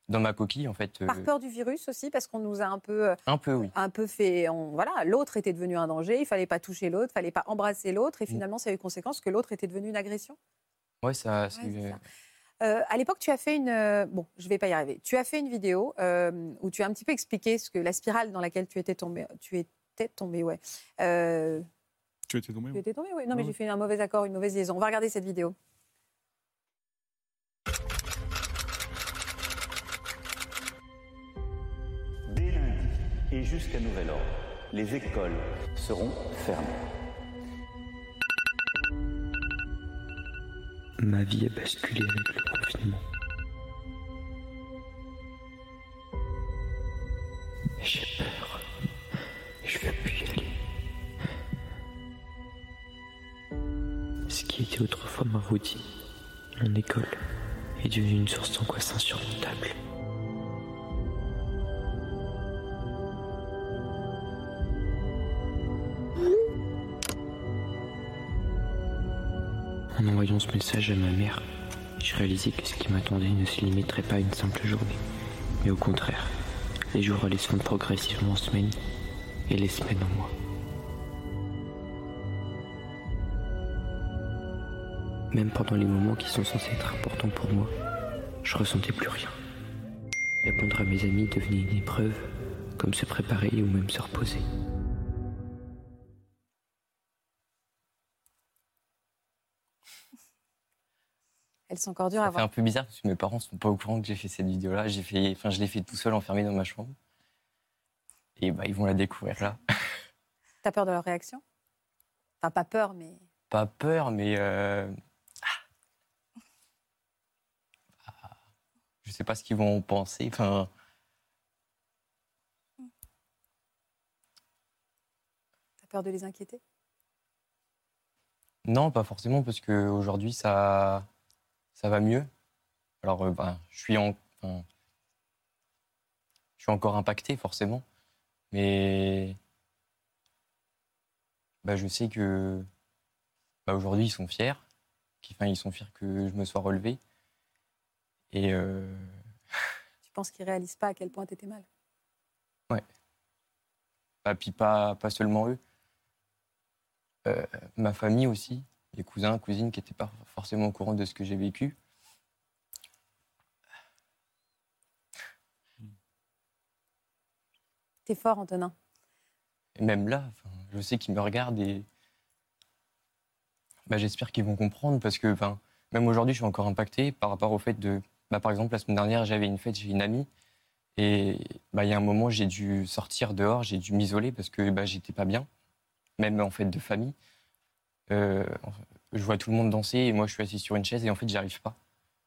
dans ma coquille, en fait. euh, Par peur du virus aussi, parce qu'on nous a un peu, euh, un peu, oui. un peu fait. on- voilà, l'autre était devenu un danger, il fallait pas toucher l'autre, il fallait pas embrasser l'autre, et Mm. finalement, ça a eu conséquence que l'autre était devenu une agression. Ouais, ça. c'est- Ouais, c'est ça. Euh, à l'époque, tu as fait une. bon, je vais pas y arriver. Tu as fait une vidéo euh, où tu as un petit peu expliqué ce que la spirale dans laquelle tu étais tombé. Tu étais tombé, ouais. Euh, Tu étais tombé tu ouais. étais tombé, oui. Non, mais Ouais. j'ai fait un mauvais accord, une mauvaise liaison. On va regarder cette vidéo. Jusqu'à nouvel ordre, les écoles seront fermées. Ma vie a basculé avec le confinement. J'ai peur. Je veux plus y aller. Ce qui était autrefois ma routine, mon école, est devenu une source d'angoisse insurmontable. En envoyant ce message à ma mère, je réalisais que ce qui m'attendait ne se limiterait pas à une simple journée, mais au contraire, les jours allaient se progressivement en semaines et les semaines en mois. Même pendant les moments qui sont censés être importants pour moi, je ressentais plus rien. Répondre à mes amis devenait une épreuve, comme se préparer ou même se reposer. Sont encore dures à fait voir. un peu bizarre parce que mes parents sont pas au courant que j'ai fait cette vidéo-là. J'ai fait, enfin, je l'ai fait tout seul, enfermé dans ma chambre. Et bah, ils vont la découvrir là. T'as peur de leur réaction? Enfin, pas peur, mais Pas peur, mais euh... ah. Je sais pas ce qu'ils vont en penser. Enfin, t'as peur de les inquiéter? Non, pas forcément parce que aujourd'hui ça, ça va mieux? Alors, euh, bah, je suis en, je suis encore impacté forcément, mais bah, je sais que bah, aujourd'hui ils sont fiers, qu'ils- enfin, ils sont fiers que je me sois relevé. Et euh, Tu penses qu'ils réalisent pas à quel point t'étais mal? Bah, puis pas, pas seulement eux, Euh, ma famille aussi, les cousins, cousines qui n'étaient pas forcément au courant de ce que j'ai vécu. T'es fort, Antonin. Et même là, je sais qu'ils me regardent et bah, j'espère qu'ils vont comprendre parce que même aujourd'hui, je suis encore impacté par rapport au fait de. Bah, par exemple, la semaine dernière, j'avais une fête, j'ai une amie et bah, il y a un moment, j'ai dû sortir dehors, j'ai dû m'isoler parce que bah, j'étais pas bien, même en fête de famille. Euh, je vois tout le monde danser et moi, je suis assis sur une chaise et en fait, j'arrive pas.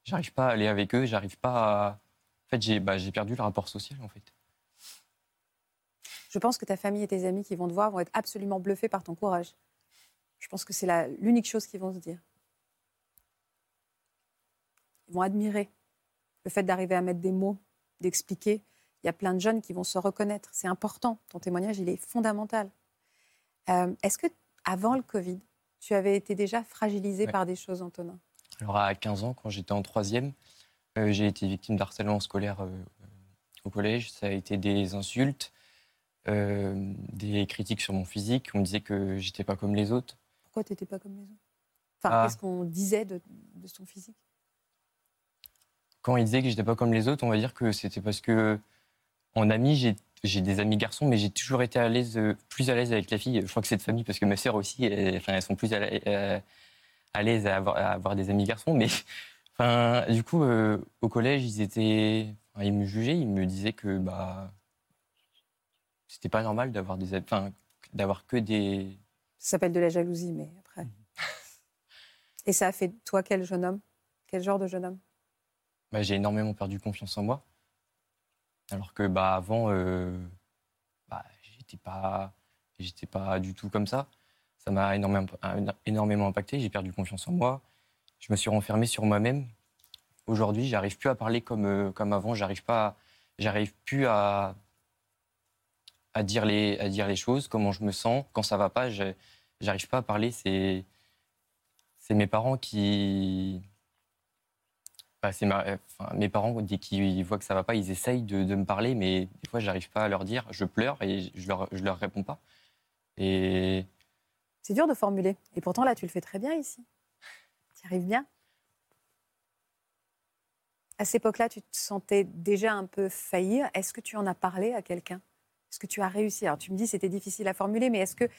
J'arrive pas à aller avec eux, j'arrive pas à. En fait, j'ai bah, perdu le rapport social en fait. Je pense que ta famille et tes amis qui vont te voir vont être absolument bluffés par ton courage. Je pense que c'est l'unique chose qu'ils vont se dire. Ils vont admirer le fait d'arriver à mettre des mots, d'expliquer. Il y a plein de jeunes qui vont se reconnaître. C'est important. Ton témoignage, il est fondamental. Euh, Est-ce que avant le Covid, tu avais été déjà fragilisé Ouais. par des choses, Antonin Alors à 15 ans, quand j'étais en troisième, euh, j'ai été victime d'harcèlement scolaire euh, au collège. Ça a été des insultes, euh, des critiques sur mon physique. On me disait que j'étais pas comme les autres. Pourquoi tu n'étais pas comme les autres? Enfin, Ah. qu'est-ce qu'on disait de, de son physique? Quand ils disaient que j'étais pas comme les autres, on va dire que c'était parce que en ami, j'ai des amis garçons, mais j'ai toujours été à l'aise, euh, plus à l'aise avec la fille. Je crois que c'est de famille parce que ma sœur aussi, elle- enfin, elles sont plus à euh, l'aise à avoir, à avoir des amis garçons. Mais (laughs) enfin, du coup, euh, au collège, ils étaient, enfin, ils me jugeaient, ils me disaient que bah c'était pas normal d'avoir des, enfin, d'avoir que des. Ça s'appelle de la jalousie, mais après. (laughs) Et ça a fait toi quel jeune homme? Quel genre de jeune homme? Bah, j'ai énormément perdu confiance en moi. Alors que bah avant, euh, bah, j'étais pas, j'étais pas du tout comme ça. Ça m'a énormément, énormément impacté. J'ai perdu confiance en moi. Je me suis renfermé sur moi-même. Aujourd'hui, j'arrive plus à parler comme euh, comme avant. J'arrive pas, j'arrive plus à à dire les à dire les choses, comment je me sens, quand ça va pas. J'arrive pas à parler. C'est c'est mes parents qui mes parents, dès qu'ils voient que ça va pas, ils essayent de, me parler, mais des fois, j'arrive pas à leur dire. Je pleure et je leur, leur réponds pas. C'est dur de formuler. Et pourtant, là, tu le fais très bien ici. Tu y arrives bien. À cette époque-là, tu te sentais déjà un peu faillir. Est-ce que tu en as parlé à quelqu'un? Est-ce que tu as réussi? Alors, tu me dis c'était difficile à formuler, mais est-ce que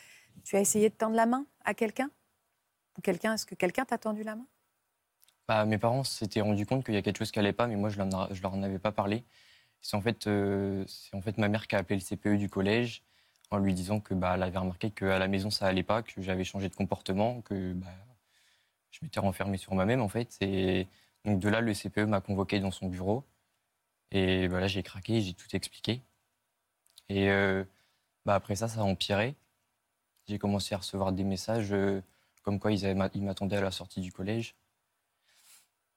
tu as essayé de tendre la main à quelqu'un? Quelqu'un Est-ce que quelqu'un t'a tendu la main? Bah, mes parents s'étaient rendus compte qu'il y a quelque chose qui allait pas, mais moi, je je leur en avais pas parlé. C'est en, fait, euh, c'est en fait ma mère qui a appelé le CPE du collège en lui disant que bah, elle avait remarqué qu'à la maison, ça allait pas, que j'avais changé de comportement, que bah, je m'étais renfermé sur moi-même, en fait. Et donc, de là, le CPE m'a convoqué dans son bureau. Et bah, j'ai craqué, j'ai tout expliqué. Et euh, bah, après ça, ça a empiré. J'ai commencé à recevoir des messages euh, comme quoi ils m'attendaient à la sortie du collège.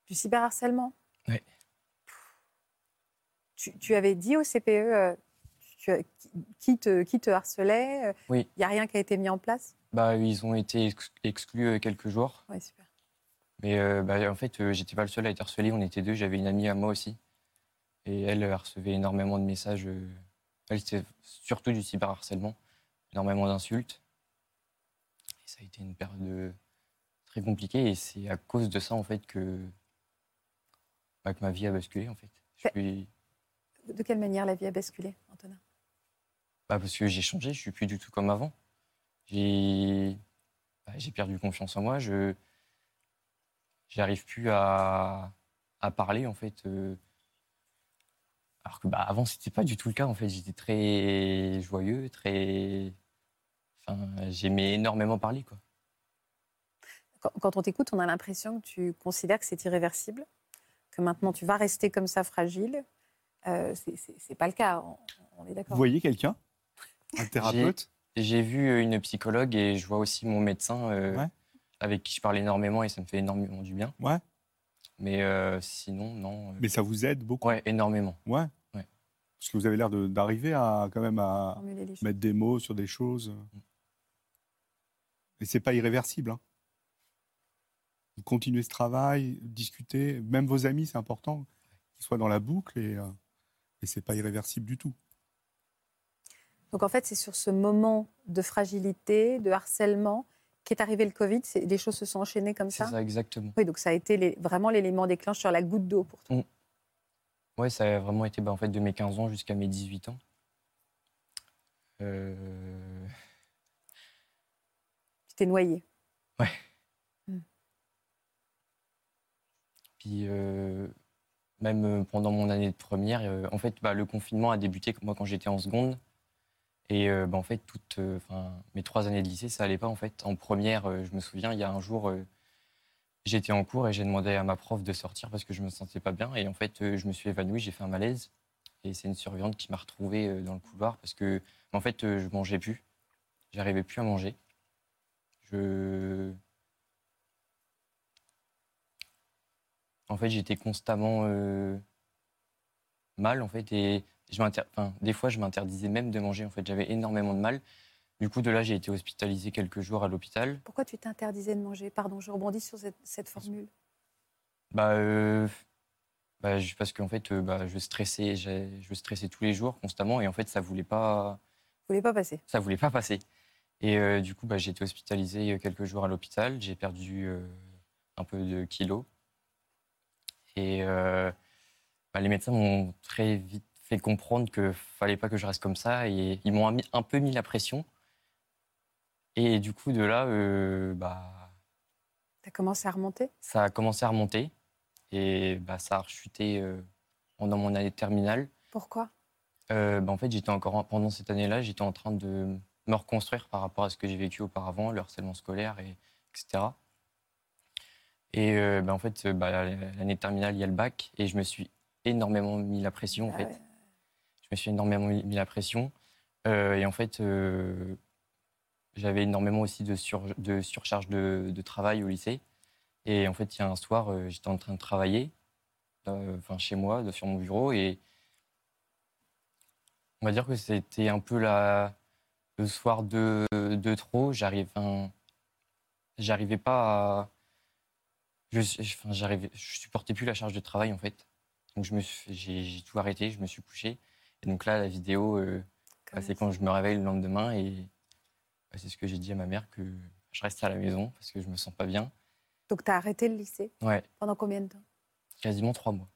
Du cyberharcèlement Ouais. Tu, tu avais dit au CPE euh, tu qui- te, qui te harcelait euh, Oui. Il n'y a rien qui a été mis en place? Bah, ils ont été ex- exclus euh, quelques jours. Oui, super. Mais euh, bah, en fait, euh, j'étais pas le seul à être harcelé. On était deux. J'avais une amie à moi aussi. Et elle recevait énormément de messages. Elle, c'était surtout du cyberharcèlement. Énormément d'insultes. Et ça a été une période très compliquée. Et c'est à cause de ça, en fait, que, bah, que ma vie a basculé, en fait. Je Mais- suis- De quelle manière la vie a basculé, Antonin? Bah, parce que j'ai changé, je suis plus du tout comme avant. J'ai bah, perdu confiance en moi. Je j'arrive plus à, à parler en fait. euh, alors que bah, avant, c'était pas du tout le cas en fait. J'étais très joyeux, très. Enfin, j'aimais énormément parler quoi. Quand on t'écoute, on a l'impression que tu considères que c'est irréversible, que maintenant tu vas rester comme ça fragile. Euh, c'est- pas le cas, on, on est Vous d'accord. voyez quelqu'un? Un thérapeute? J'ai vu une psychologue et je vois aussi mon médecin euh, Ouais. avec qui je parle énormément et ça me fait énormément du bien. Ouais. Mais euh, sinon, non. euh, Mais ça vous aide beaucoup? Ouais, énormément. Ouais. Ouais. Parce que vous avez l'air d'arriver à quand même à mettre des mots sur des choses. Et c'est pas irréversible. hein. Vous continuez ce travail, discuter, même vos amis, c'est important qu'ils soient dans la boucle et, euh, et c'est pas irréversible du tout. Donc en fait, c'est sur ce moment de fragilité, de harcèlement, qu'est arrivé le Covid. Les choses se sont enchaînées comme C'est ça. ça, exactement. Oui, donc ça a été les- vraiment l'élément déclencheur, la goutte d'eau pour toi. Ouais, ça a vraiment été bah, en fait, de mes 15 ans jusqu'à mes 18 ans. Euh, Tu t'es noyé. Euh, même euh, pendant mon année de première, euh, en fait, bah, le confinement a débuté moi quand j'étais en seconde. Et bah, en fait, toutes, mes trois années de lycée, ça allait pas en fait. En première, je me souviens, il y a un jour, j'étais en cours et j'ai demandé à ma prof de sortir parce que je me sentais pas bien. Et en fait, je me suis évanoui, j'ai fait un malaise. Et c'est une surveillante qui m'a retrouvé dans le couloir parce que, en fait, je mangeais plus. J'arrivais plus à manger. Je, en fait, j'étais constamment euh, mal, en fait, et je enfin, des fois, je m'interdisais même de manger. En fait, j'avais énormément de mal. Du coup, de là, j'ai été hospitalisé quelques jours à l'hôpital. Pourquoi tu t'interdisais de manger? Pardon, je rebondis sur cette, cette formule. Bah, euh, bah, parce qu'en fait, euh, bah, je stressais, je stressais tous les jours, constamment, et en fait, ça voulait pas, voulez pas passer ça voulait pas passer. Et euh, du coup, bah, j'ai été hospitalisé quelques jours à l'hôpital. J'ai perdu un peu de kilos. Et euh, bah, les médecins m'ont très vite fait comprendre qu'il fallait pas que je reste comme ça. Et ils m'ont un peu mis la pression. Et du coup, de là, euh, bah, Tu as commencé à remonter? ça a commencé à remonter. Et bah, ça a rechuté euh, pendant mon année de terminale. Pourquoi? Euh, bah, en fait, j'étais encore en- pendant cette année-là, j'étais en train de me reconstruire par rapport à ce que j'ai vécu auparavant, le harcèlement scolaire, et, etc. Et euh, bah, en fait, euh, bah, l'année de terminale, il y a le bac, et je me suis énormément mis la pression. En Ah fait, ouais. je me suis énormément mis la pression. Euh, et en fait, euh, j'avais énormément aussi de, sur- de surcharge de, de travail au lycée. Et en fait, il y a un soir, j'étais en train de travailler, enfin chez moi, sur mon bureau, et on va dire que c'était un peu la, le soir de, de trop. J'arrivais pas à, je, j'arrivais, je supportais plus la charge de travail en fait. Donc je me suis- j'ai, j'ai tout arrêté, je me suis couché. Et donc là, la vidéo, euh, bah, c'est quand je me réveille le lendemain et bah, c'est ce que j'ai dit à ma mère que je reste à la maison parce que je me sens pas bien. Donc tu as arrêté le lycée? Ouais, pendant combien de temps? Quasiment trois mois.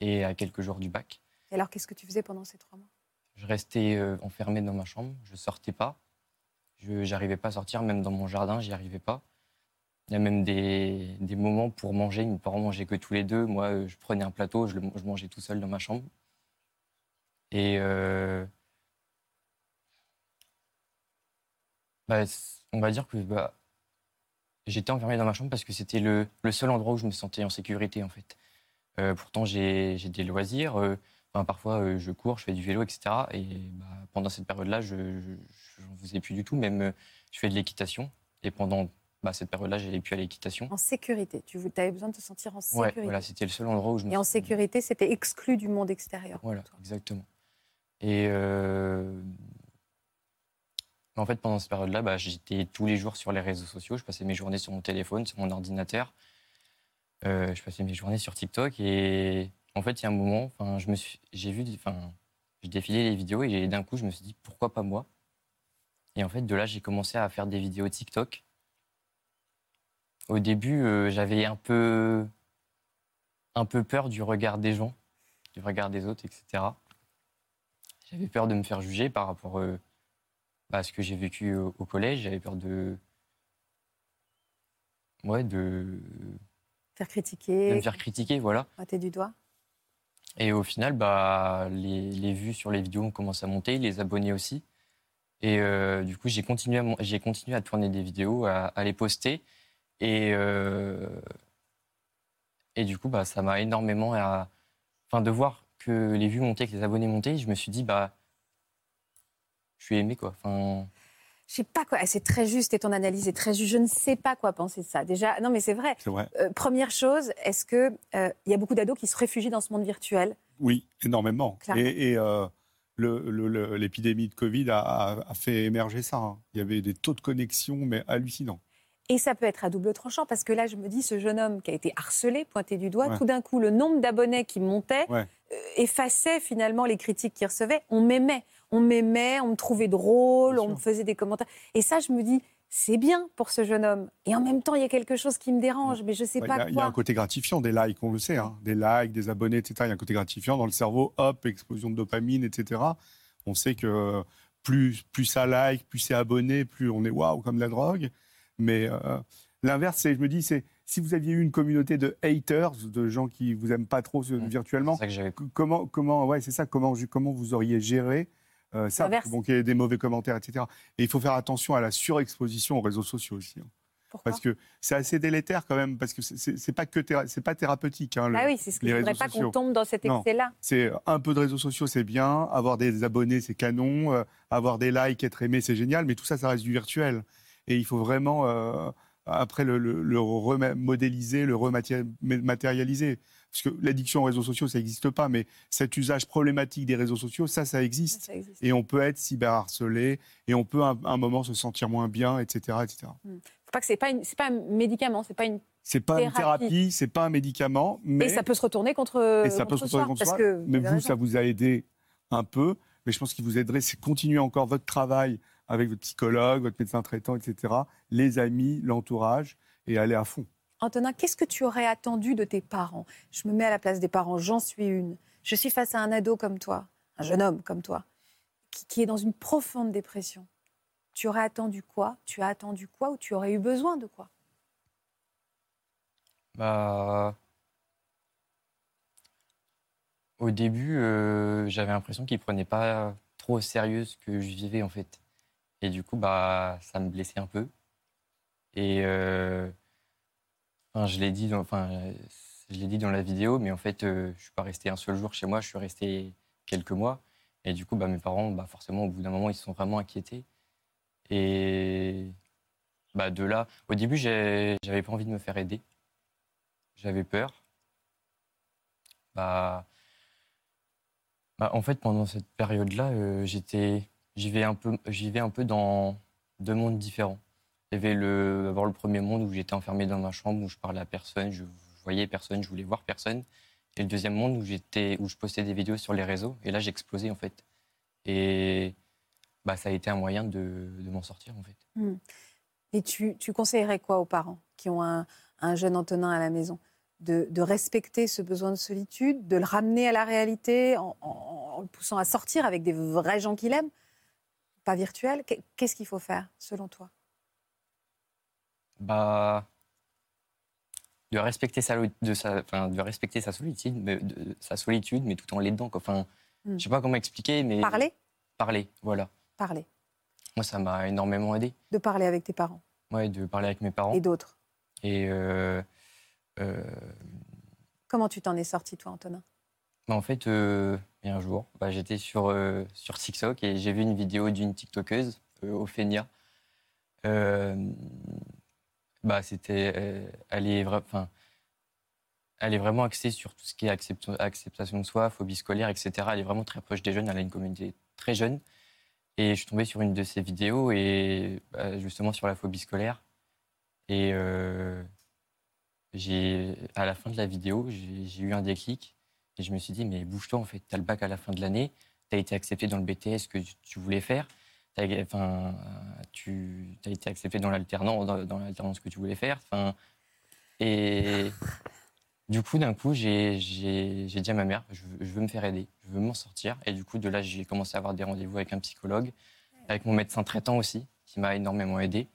Et à quelques jours du bac. Et alors qu'est-ce que tu faisais pendant ces trois mois? Je restais euh, enfermé dans ma chambre, je sortais pas. Je n'arrivais pas à sortir, même dans mon jardin, j'y arrivais pas. Il y a même des, des moments pour manger, mes parents mangeaient que tous les deux. Moi, euh, je prenais un plateau, je, mangeais tout seul dans ma chambre. Et euh, bah, on va dire que bah, j'étais enfermé dans ma chambre parce que c'était le, le seul endroit où je me sentais en sécurité, en fait. Euh, pourtant, j'ai des loisirs. Enfin, parfois, je cours, je fais du vélo, etc. Et bah, pendant cette période-là, je n'en faisais plus du tout. Même, je fais de l'équitation. Et pendant bah, cette période-là, j'allais plus à l'équitation. En sécurité. Tu avais besoin de te sentir en Ouais, sécurité. voilà, c'était le seul endroit où je me Et en sécurité, c'était exclu du monde extérieur. Voilà, exactement. Et euh, en fait, pendant cette période-là, bah, j'étais tous les jours sur les réseaux sociaux. Je passais mes journées sur mon téléphone, sur mon ordinateur. Euh, je passais mes journées sur TikTok. Et en fait, il y a un moment, enfin, je me suis, j'ai vu, enfin, je défilais les vidéos et d'un coup, je me suis dit pourquoi pas moi? Et en fait, de là, j'ai commencé à faire des vidéos TikTok. Au début, euh, j'avais un peu, un peu peur du regard des gens, du regard des autres, etc. J'avais peur de me faire juger par rapport euh, bah, à ce que j'ai vécu au, au collège. J'avais peur de, ouais, de, Faire de critiquer, me faire critiquer, voilà. pointer du doigt. Et au final, bah, les, les vues sur les vidéos ont commencé à monter, les abonnés aussi. Et euh, du coup, j'ai continué, à mon- j'ai continué à tourner des vidéos, à, à les poster. Et, euh, et du coup, bah, ça m'a énormément... à- Enfin, de voir que les vues montaient, que les abonnés montaient, je me suis dit, bah, je suis aimé, quoi. Enfin, Je sais pas quoi. Ah, C'est très juste et ton analyse est très juste. Je ne sais pas quoi penser de ça. Déjà, non, mais c'est vrai. C'est vrai. Euh, première chose, est-ce que euh, il y a beaucoup d'ados qui se réfugient dans ce monde virtuel? Oui, énormément. Clairement. Et, et, euh, l'épidémie de Covid a, a- a fait émerger ça. hein. Il y avait des taux de connexion, mais hallucinants. Et ça peut être à double tranchant parce que là, je me dis, ce jeune homme qui a été harcelé, pointé du doigt, Ouais. tout d'un coup, le nombre d'abonnés qui montait Ouais. euh, effaçait finalement les critiques qu'il recevait. On m'aimait, on m'aimait, on me trouvait drôle, Bien on sûr. me faisait des commentaires. Et ça, je me dis, c'est bien pour ce jeune homme. Et en même temps, il y a quelque chose qui me dérange, mais je sais Ouais, pas Il a- il y a quoi. un côté gratifiant, des likes, on le sait, hein. des likes, des abonnés, etc. Il y a un côté gratifiant dans le cerveau, hop, explosion de dopamine, etc. On sait que plus, plus ça like, plus c'est abonné, plus on est waouh comme de la drogue. Mais euh, l'inverse, c'est, je me dis, c'est si vous aviez eu une communauté de haters, de gens qui vous aiment pas trop euh, Mm. virtuellement, ça que comment, comment, ouais, c'est ça, comment, comment vous auriez géré euh, ça, L'inverse. bon, qu'il y ait des mauvais commentaires, etc. Et il faut faire attention à la surexposition aux réseaux sociaux aussi. hein. Pourquoi Parce que c'est assez délétère quand même, parce que c'est- pas que théra- c'est pas thérapeutique. hein, le- Ah oui, c'est ce je voudrais réseaux pas qu'on tombe dans cet excès-là. C'est un peu de réseaux sociaux, c'est bien. Avoir des abonnés, c'est canon. Euh, avoir des likes, être aimé, c'est génial. Mais tout ça, ça reste du virtuel. Et il faut vraiment euh, après le, le, le remodéliser, le rematérialiser. Parce que l'addiction aux réseaux sociaux, ça n'existe pas. Mais cet usage problématique des réseaux sociaux, ça, ça existe. Ça existe. Et on peut être cyberharcelé. Et on peut à un moment se sentir moins bien, etc., etc. Faut pas que c'est pas une- pas un médicament, c'est pas une C'est pas une Thérapie. thérapie, c'est pas un médicament, mais et ça peut se retourner contre et ça peut se retrouver contre parce soi. que mais vous, ça vous a aidé un peu. Mais je pense qu'il vous aiderait, c'est continuer encore votre travail avec votre psychologue, votre médecin traitant, etc. Les amis, l'entourage, et aller à fond. Antonin, qu'est-ce que tu aurais attendu de tes parents? Je me mets à la place des parents, j'en suis une. Je suis face à un ado comme toi, un jeune homme comme toi, qui, qui est dans une profonde dépression. Tu aurais attendu quoi? Tu as attendu quoi ou tu aurais eu besoin de quoi? Bah. Au début, euh, j'avais l'impression qu'ils prenaient pas trop au sérieux ce que je vivais en fait. Et du coup, bah, ça me blessait un peu. Et euh, enfin, je l'ai dit, dans, enfin, dit dans la vidéo, mais en fait, euh, je suis pas resté un seul jour chez moi. Je suis resté quelques mois. Et du coup, bah, mes parents, bah, forcément, au bout d'un moment, ils se sont vraiment inquiétés. Et bah, de là, au début, j'avais pas envie de me faire aider. J'avais peur. Bah, bah, en fait, pendant cette période-là, euh, j'étais, j'y vais un peu, j'y vais un peu dans deux mondes différents. Il y avait le, d'abord le premier monde où j'étais enfermé dans ma chambre, où je parlais à personne, je voyais personne, je voulais voir personne. Et le deuxième monde où j'étais, où je postais des vidéos sur les réseaux. Et là, j'explosais en fait. Et bah, ça a été un moyen de, de m'en sortir en fait. Et tu, tu conseillerais quoi aux parents qui ont un, un jeune Antonin à la maison? De, de respecter ce besoin de solitude, de le ramener à la réalité en le poussant à sortir avec des vrais gens qu'il aime, pas virtuels Qu'est- Qu'est-ce qu'il faut faire selon toi? Bah, de respecter sa, de sa, enfin, de respecter sa solitude, mais, de- sa solitude, mais tout en l'aidant. Enfin, Hmm. je sais pas comment expliquer, mais Parler? Parler, voilà. Parler. Moi, ça m'a énormément aidé. De parler avec tes parents? Ouais, de parler avec mes parents. et d'autres? Et euh, euh, Comment tu t'en es sorti, toi, Antonin? Bah, en fait, euh, a un jour, bah, j'étais sur, euh, sur TikTok et j'ai vu une vidéo d'une TikTokeuse, euh, Ophénia. Euh, bah, c'était, euh, elle, est enfin, elle est vraiment axée sur tout ce qui est accept- acceptation de soi, phobie scolaire, etc. Elle est vraiment très proche des jeunes, elle a une communauté très jeune. Et je suis tombé sur une de ses vidéos, et bah, justement sur la phobie scolaire. Et euh, à la fin de la vidéo, j'ai eu un déclic. Et je me suis dit, mais bouge-toi, en fait, tu as le bac à la fin de l'année, tu as été accepté dans le BTS que tu- voulais faire, T'as- enfin, tu as été accepté dans l'alternance dans, que tu voulais faire. Enfin, et du coup, d'un coup, j'ai dit à ma mère, je veux me faire aider, je veux m'en sortir. Et du coup, de là, j'ai commencé à avoir des rendez-vous avec un psychologue, avec mon médecin traitant aussi, qui m'a énormément aidé.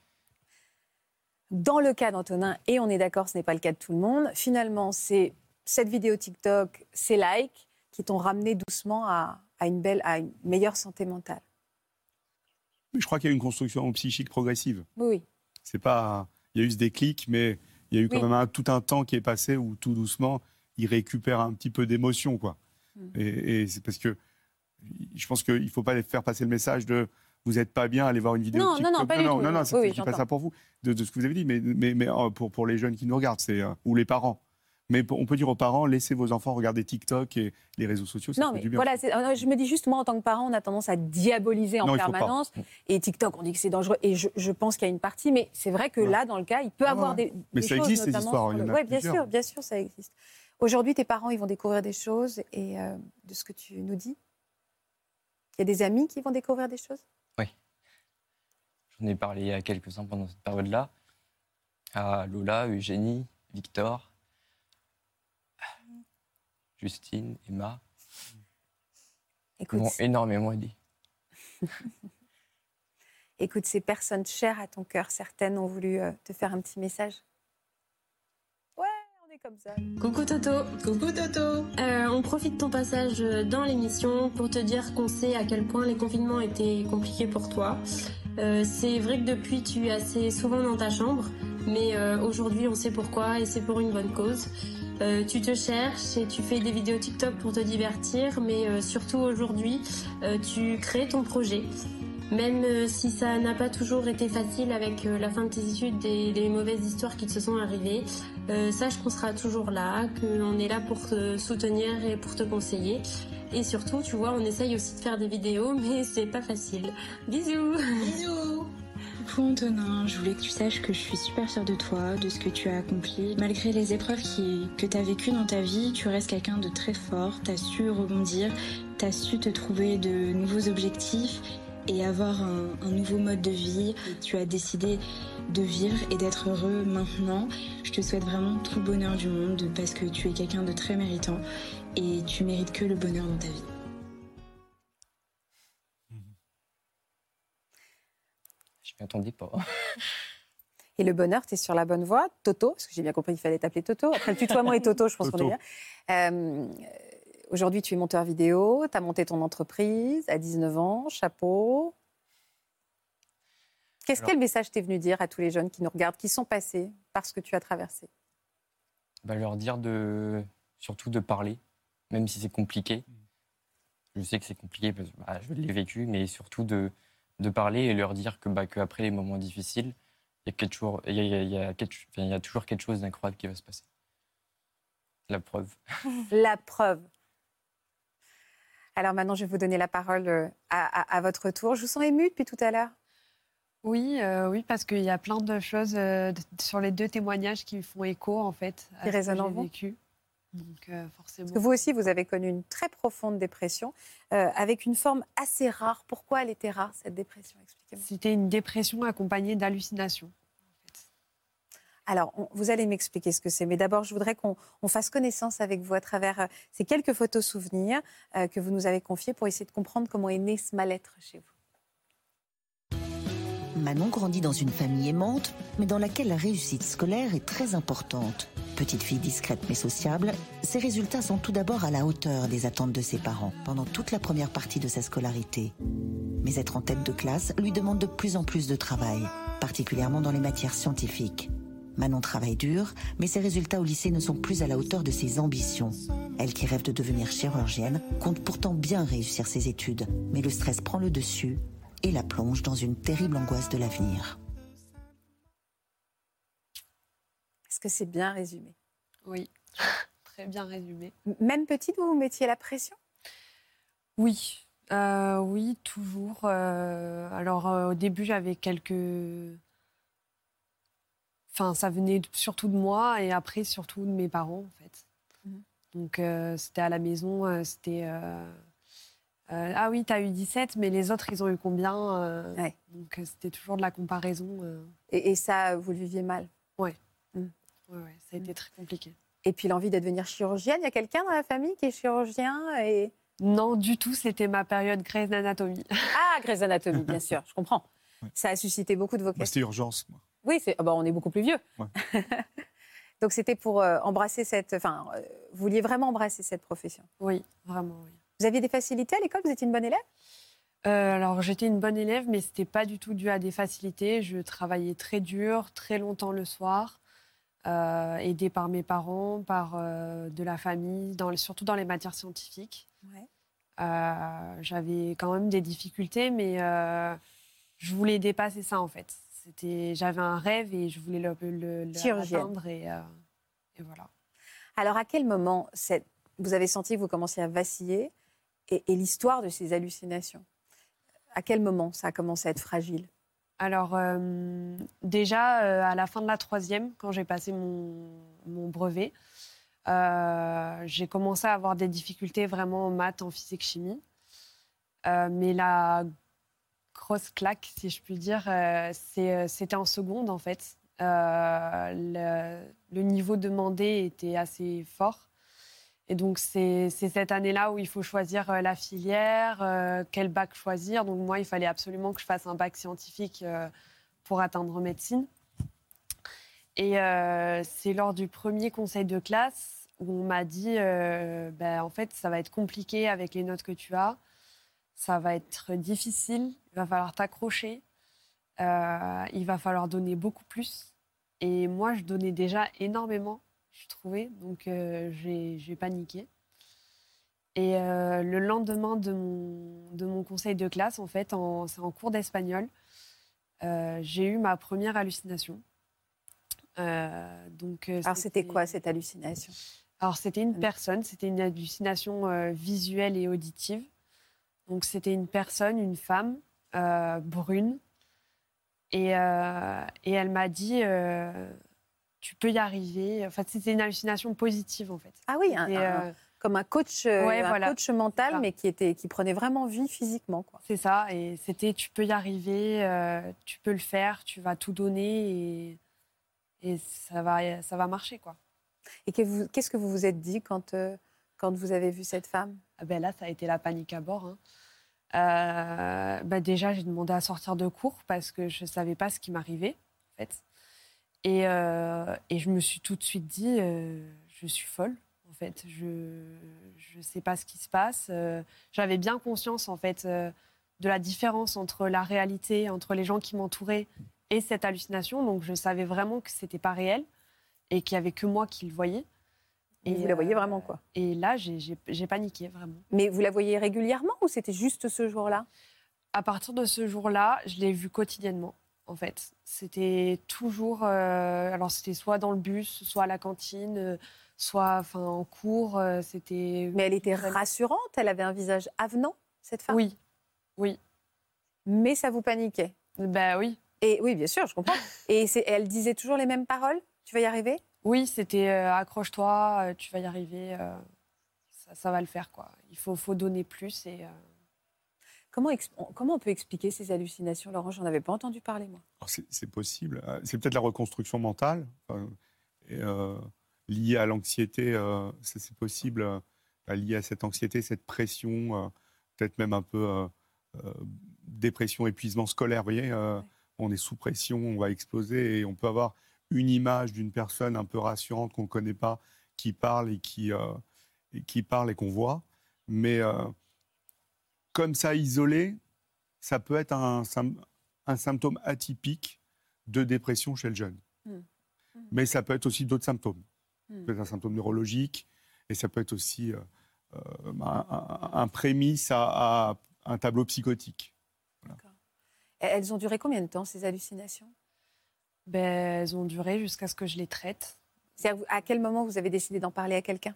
Dans le cas d'Antonin, et on est d'accord, ce n'est pas le cas de tout le monde, finalement, c'est cette vidéo TikTok, ces likes qui t'ont ramené doucement à, à une belle, à une meilleure santé mentale. Je crois qu'il y a une construction psychique progressive. Oui. C'est pas, il y a eu ce déclic, mais il y a eu quand Oui. même un- tout un temps qui est passé où tout doucement, il récupère un petit peu d'émotion, quoi. Mm. Et, et c'est parce que je pense qu'il faut pas les faire passer le message de vous n'êtes pas bien, allez voir une vidéo. Non, non, TikTok. non, pas du non, tout. non, non, c'est- oui, pas ça pour vous, de, de ce que vous avez dit, mais, mais, mais pour, pour les jeunes qui nous regardent, c'est euh, ou les parents. Mais on peut dire aux parents, laissez vos enfants regarder TikTok et les réseaux sociaux, ça Non, fait mais du bien. voilà, euh, je me dis juste, moi, en tant que parent, on a tendance à diaboliser en Non, il faut pas. permanence. Et TikTok, on dit que c'est dangereux. Et je, je pense qu'il y a une partie, mais c'est vrai que Ouais. là, dans le cas, il peut Ouais, avoir ouais. des, Mais des ça choses, existe, ces histoires, y le- Ouais, bien sûr, bien sûr, ça existe. Aujourd'hui, tes parents, ils vont découvrir des choses. Et euh, de ce que tu nous dis, il y a des amis qui vont découvrir des choses? J'en ai parlé à quelques-uns pendant cette période-là. À Lola, Eugénie, Victor, Justine, Emma. Ils Écoute, m'ont énormément aidé. (laughs) écoute, ces personnes chères à ton cœur, certaines ont voulu euh, te faire un petit message. Ouais, on est comme ça. Coucou Toto Coucou Toto Euh, On profite de ton passage dans l'émission pour te dire qu'on sait à quel point les confinements étaient compliqués pour toi. Euh, c'est vrai que depuis tu es assez souvent dans ta chambre, mais euh, aujourd'hui on sait pourquoi et c'est pour une bonne cause. Euh, tu te cherches et tu fais des vidéos TikTok pour te divertir, mais euh, surtout aujourd'hui euh, tu crées ton projet. Même si ça n'a pas toujours été facile avec la fin de tes études et les mauvaises histoires qui te sont arrivées, sache qu'on sera toujours là, qu'on est là pour te soutenir et pour te conseiller. Et surtout, tu vois, on essaye aussi de faire des vidéos, (laughs) mais c'est pas facile. Bisous Bisous Antonin, je voulais que tu saches que je suis super fière de toi, de ce que tu as accompli. Malgré les épreuves que tu as vécues dans ta vie, tu restes quelqu'un de très fort, tu as su rebondir, tu as su te trouver de nouveaux objectifs et avoir un, un nouveau mode de vie. Tu as décidé de vivre et d'être heureux maintenant. Je te souhaite vraiment tout le bonheur du monde parce que tu es quelqu'un de très méritant et tu mérites que le bonheur dans ta vie. Je m'y attendais pas. (laughs) Et le bonheur, tu es sur la bonne voie. Toto, parce que j'ai bien compris qu'il fallait t'appeler Toto. Après le tutoiement et Toto, je pense qu'on est bien. Euh, Aujourd'hui, tu es monteur vidéo, tu as monté ton entreprise à 19 ans, chapeau. Qu'est-ce quel message t'es venu dire à tous les jeunes qui nous regardent, qui sont passés par ce que tu as traversé? Bah, leur dire de surtout de parler, même si c'est compliqué. Je sais que c'est compliqué parce que bah, je l'ai vécu, mais surtout de, de parler et leur dire que bah, qu'après les moments difficiles, il y, a y, a- y a- y toujours quelque chose d'incroyable qui va se passer. La preuve. (laughs) La preuve. Alors maintenant, je vais vous donner la parole euh, à, à- à votre tour. Je vous sens émue depuis tout à l'heure? Oui, euh, oui, parce qu'il y a plein de choses euh, sur les deux témoignages qui font écho, en fait, à Qui ce que résonnent en vécu. Donc, euh, forcément. Parce que vous aussi, vous avez connu une très profonde dépression euh, avec une forme assez rare. Pourquoi elle était rare, cette dépression? Expliquez-moi. C'était une dépression accompagnée d'hallucinations. Alors, on- vous allez m'expliquer ce que c'est. Mais d'abord, je voudrais qu'on on fasse connaissance avec vous à travers euh, ces quelques photos souvenirs euh, que vous nous avez confiées pour essayer de comprendre comment est né ce mal-être chez vous. Manon grandit dans une famille aimante, mais dans laquelle la réussite scolaire est très importante. Petite fille discrète mais sociable, ses résultats sont tout d'abord à la hauteur des attentes de ses parents pendant toute la première partie de sa scolarité. Mais être en tête de classe lui demande de plus en plus de travail, particulièrement dans les matières scientifiques. Manon travaille dur, mais ses résultats au lycée ne sont plus à la hauteur de ses ambitions. Elle qui rêve de devenir chirurgienne compte pourtant bien réussir ses études, mais le stress prend le dessus et la plonge dans une terrible angoisse de l'avenir. Est-ce que c'est bien résumé Oui, très bien résumé. Même petite, vous vous mettiez la pression? Oui, euh, oui, toujours. euh, alors, euh, au début, j'avais quelques. Enfin, ça venait surtout de moi et après, surtout de mes parents, en fait. Mhm. Donc, c'était à la maison, c'était. ah oui, t'as eu 17, mais les autres, ils ont eu combien Ouais. Donc, c'était toujours de la comparaison. et, et ça, vous le viviez mal? ouais, ouais, ça a été très compliqué. Et puis l'envie de devenir chirurgienne. Il y a quelqu'un dans la famille qui est chirurgien et... Non, du tout, c'était ma période Grey's Anatomy. Ah, Grey's Anatomy, bien sûr, je comprends. (laughs) Ouais. Ça a suscité beaucoup de vocations. c'était urgence. Moi. Oui, c'est, ah bah, on est beaucoup plus vieux. Ouais. (laughs) Donc c'était pour euh, embrasser cette... Enfin, euh, vous vouliez vraiment embrasser cette profession. Oui, vraiment, oui. Vous aviez des facilités à l'école? Vous étiez une bonne élève? Euh, alors, j'étais une bonne élève, mais c'était pas du tout dû à des facilités. Je travaillais très dur, très longtemps le soir, euh, aidée par mes parents, par euh, de la famille, dans, surtout dans les matières scientifiques. Euh, J'avais quand même des difficultés, mais je voulais dépasser ça en fait. J'avais un rêve et je voulais le, le, le- Chirurgienne. l'atteindre et, et voilà. Alors à quel moment vous avez senti que vous commenciez à vaciller et, et l'histoire de ces hallucinations? À quel moment ça a commencé à être fragile? Alors, euh, déjà, euh, à la fin de la troisième, quand j'ai passé mon, mon brevet, euh, j'ai commencé à avoir des difficultés vraiment en maths, en physique, chimie. Mais la grosse claque, si je puis dire, c'était en seconde, en fait. Le niveau demandé était assez fort. Et donc, c'est cette année-là où il faut choisir euh, la filière, euh, quel bac choisir. Donc, moi, il fallait absolument que je fasse un bac scientifique euh, pour atteindre médecine. Et c'est lors du premier conseil de classe où on m'a dit ben, en fait, ça va être compliqué avec les notes que tu as. Ça va être difficile. Il va falloir t'accrocher. Il va falloir donner beaucoup plus. Et moi, je donnais déjà énormément, je trouvais. Donc, euh, j'ai paniqué. Et euh, le lendemain de mon, de mon conseil de classe, en fait, en- c'est en cours d'espagnol, euh, j'ai eu ma première hallucination. Donc, Alors c'était quoi cette hallucination? Alors, c'était une personne, c'était une hallucination visuelle et auditive. Donc, c'était une personne, une femme, brune. Et, euh, et elle m'a dit euh, Tu peux y arriver. Enfin, c'était une hallucination positive, en fait. Ah oui, un- C'était, un- euh, comme un coach, euh, Ouais, un voilà. coach mental, mais qui, était, qui prenait vraiment vie physiquement. C'est ça, et c'était tu peux y arriver, euh, tu peux le faire, tu vas tout donner et, et ça, va, ça va marcher, quoi. Et qu'est-ce que vous vous êtes dit quand, euh, quand vous avez vu cette femme? Ah ben là, ça a été la panique à bord. hein. Euh, bah déjà, j'ai demandé à sortir de cours parce que je ne savais pas ce qui m'arrivait, en fait. Et, euh, et je me suis tout de suite dit, euh, je suis folle, en fait. Je ne sais pas ce qui se passe. Euh, J'avais bien conscience, en fait, de la différence entre la réalité, entre les gens qui m'entouraient et cette hallucination. Donc, je savais vraiment que c'était pas réel et qu'il y avait que moi qui le voyais. Et vous la voyez vraiment, quoi. Et là, j'ai paniqué, vraiment. Mais vous la voyez régulièrement ou c'était juste ce jour-là? À partir de ce jour-là, je l'ai vue quotidiennement, en fait. C'était toujours. euh, alors, c'était soit dans le bus, soit à la cantine, euh, soit enfin, en cours. euh, c'était. Mais elle était rassurante, elle avait un visage avenant, cette femme? Oui, oui. Mais ça vous paniquait? Ben oui. Et oui, bien sûr, je comprends. (laughs) Et c'est- elle disait toujours les mêmes paroles? Tu vas y arriver? Oui, c'était euh, accroche-toi, tu vas y arriver, ça, ça va le faire, quoi. Il faut, faut donner plus et. Euh, comment, on peut expliquer ces hallucinations, Laurent? J'en avais pas entendu parler, moi. Alors, C'est possible. Euh, C'est peut-être la reconstruction mentale enfin, et, euh, liée à l'anxiété. euh, c'est possible, euh, liée à cette anxiété, cette pression, euh, peut-être même un peu euh, euh, dépression, épuisement scolaire. Vous voyez, euh, on est sous pression, on va exploser et on peut avoir une image d'une personne un peu rassurante qu'on ne connaît pas, qui parle et qui, euh, et qui parle et qu'on voit. Mais euh, comme ça, isolé, ça peut être un, sym- un symptôme atypique de dépression chez le jeune. Mm. Mais ça peut être aussi d'autres symptômes. Mm. Ça peut être un symptôme neurologique et ça peut être aussi euh, euh, un, un- un prémisse à, à un tableau psychotique. Et Elles ont duré combien de temps, ces hallucinations? Ben, elles ont duré jusqu'à ce que je les traite. C'est-à-dire, à quel moment vous avez décidé d'en parler à quelqu'un?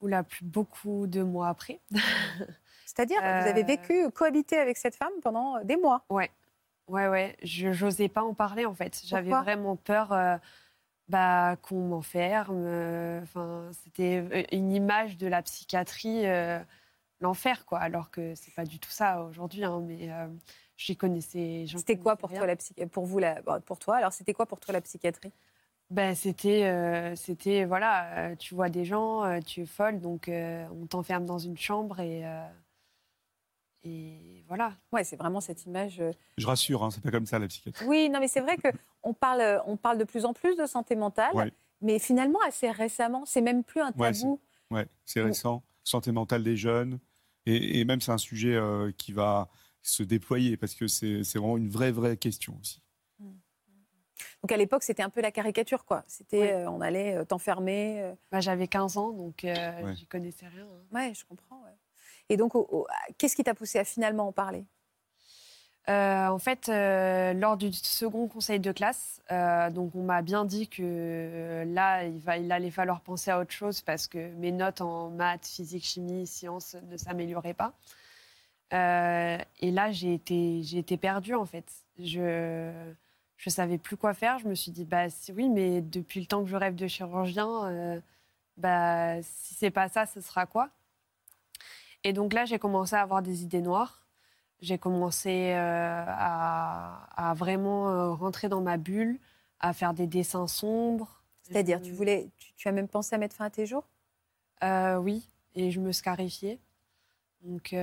Oula, plus beaucoup de mois après. (laughs) C'est-à-dire, vous avez Euh, vécu, cohabité avec cette femme pendant des mois Ouais, ouais, ouais. Je n'osais pas en parler en fait. J'avais vraiment peur euh, bah, qu'on m'enferme. euh, Enfin, c'était euh, une image de la psychiatrie, euh, l'enfer quoi. Alors que c'est pas du tout ça aujourd'hui. hein, mais euh, j'y connaissais. C'était quoi pour rien. toi, la psy- pour vous, la... bon, pour toi? Alors, c'était quoi pour toi la psychiatrie? Ben, c'était, euh, c'était voilà, euh, tu vois des gens, euh, tu es folle, donc euh, on t'enferme dans une chambre et, euh, et voilà. Ouais, c'est vraiment cette image. euh, Je rassure, hein, c'est pas comme ça la psychiatrie. Oui, non, mais c'est vrai qu'on parle, on parle de plus en plus de santé mentale, Ouais. mais finalement, assez récemment, c'est même plus un tabou. Ouais, c'est récent. Santé mentale des jeunes. Et, et même, c'est un sujet euh, qui va se déployer parce que c'est c'est vraiment une vraie, vraie question aussi. Donc à l'époque, c'était un peu la caricature, quoi. C'était, Ouais. euh, on allait euh, t'enfermer. euh. Bah, J'avais 15 ans, donc euh, Ouais. j'y connaissais rien. hein. Ouais, je comprends. ouais. Et donc, qu'est-ce qui t'a poussé à finalement en parler? Euh, en fait, euh, lors du second conseil de classe, euh, donc on m'a bien dit que euh, là, il, allait falloir penser à autre chose parce que mes notes en maths, physique, chimie, sciences ne s'amélioraient pas. Euh, et là, j'ai été, j'ai été perdue en fait. Je je savais plus quoi faire. Je me suis dit bah si, oui, mais depuis le temps que je rêve de chirurgien, euh, bah si c'est pas ça, ce sera quoi? Et donc là, j'ai commencé à avoir des idées noires j'ai commencé euh, à, à vraiment euh, rentrer dans ma bulle, à faire des dessins sombres. C'est-à-dire, tu Euh, voulais, tu, tu as même pensé à mettre fin à tes jours? Euh, Oui, et je me scarifiais. Donc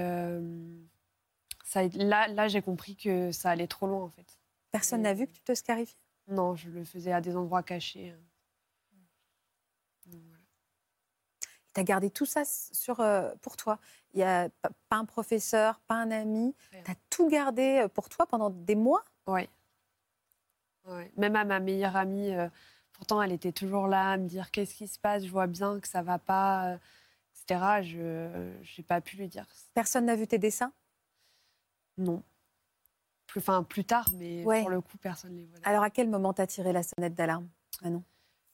ça, là, là j'ai compris que ça allait trop loin en fait. Personne n'a vu que tu te scarifies? Non, je le faisais à des endroits cachés. Donc, voilà. Tu as gardé tout ça sur, euh, pour toi. Il n'y a pas, un professeur, pas un ami. Tu as tout gardé euh, pour toi pendant des mois? Ouais. Même à ma meilleure amie, euh, pourtant elle était toujours là à me dire qu'est-ce qui se passe, je vois bien que ça va pas, euh, etc. Je n'ai pas pu lui dire. Personne n'a vu tes dessins? Non. Plus, enfin, plus tard, mais Ouais. pour le coup, personne ne les voit. Alors, à quel moment t'as tiré la sonnette d'alarme Manon?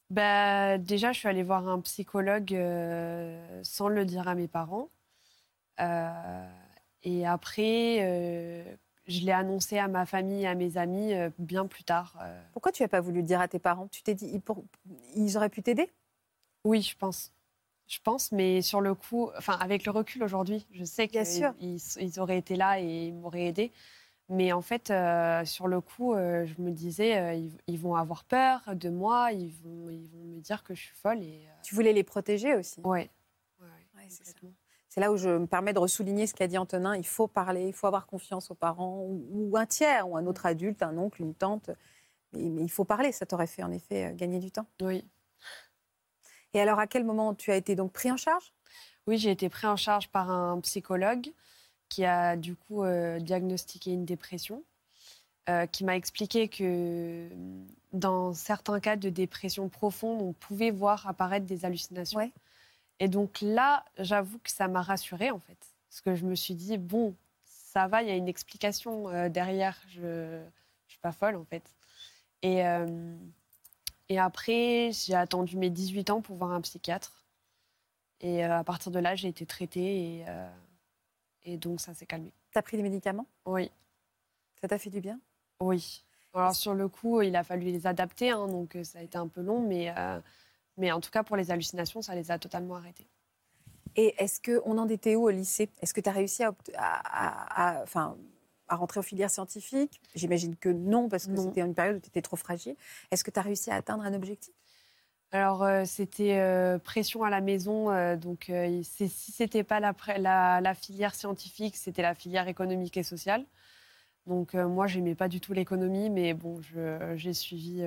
Bah, déjà, je suis allée voir un psychologue euh, sans le dire à mes parents. Euh, et après, euh, je l'ai annoncé à ma famille et à mes amis bien plus tard. Pourquoi tu n'as pas voulu le dire à tes parents? Tu t'es dit, ils, pour- ils auraient pu t'aider? Oui, je pense. Je pense, mais sur le coup, enfin, avec le recul aujourd'hui, je sais qu'ils ils, ils auraient été là et ils m'auraient aidé. Mais en fait, euh, sur le coup, euh, je me disais, euh, ils, ils vont avoir peur de moi, ils vont, ils vont me dire que je suis folle. Et, Tu voulais les protéger aussi. ouais. Ouais, Ouais, c'est là où je me permets de ressouligner ce qu'a dit Antonin. Il faut parler, il faut avoir confiance aux parents ou, ou un tiers, ou un autre adulte, un oncle, une tante. Mais, mais il faut parler. Ça t'aurait fait en effet gagner du temps. Oui. Et alors, à quel moment tu as été donc pris en charge? Oui, j'ai été pris en charge par un psychologue qui a du coup euh, diagnostiqué une dépression, euh, qui m'a expliqué que mm, dans certains cas de dépression profonde, on pouvait voir apparaître des hallucinations. Ouais. Et donc là, j'avoue que ça m'a rassurée en fait, parce que je me suis dit bon, ça va, il y a une explication euh, derrière. Je ne suis pas folle en fait. Et et après, j'ai attendu mes 18 ans pour voir un psychiatre. Et à partir de là, j'ai été traitée et, et donc ça s'est calmé. Tu as pris des médicaments? Oui, Ça t'a fait du bien? Oui. Alors sur le coup, il a fallu les adapter, hein, donc euh, ça a été un peu long, mais, euh, mais en tout cas pour les hallucinations, ça les a totalement arrêtées. Et est-ce qu'on en était où au lycée? Est-ce que tu as réussi à, à- à- à- à rentrer en filière scientifique J'imagine que non, parce que c'était une période où tu étais trop fragile. Est-ce que tu as réussi à atteindre un objectif? Alors euh, c'était euh, pression à la maison, euh, donc si c'était pas la, filière scientifique, c'était la filière économique et sociale. Donc euh, moi, j'aimais pas du tout l'économie, mais bon, j'ai suivi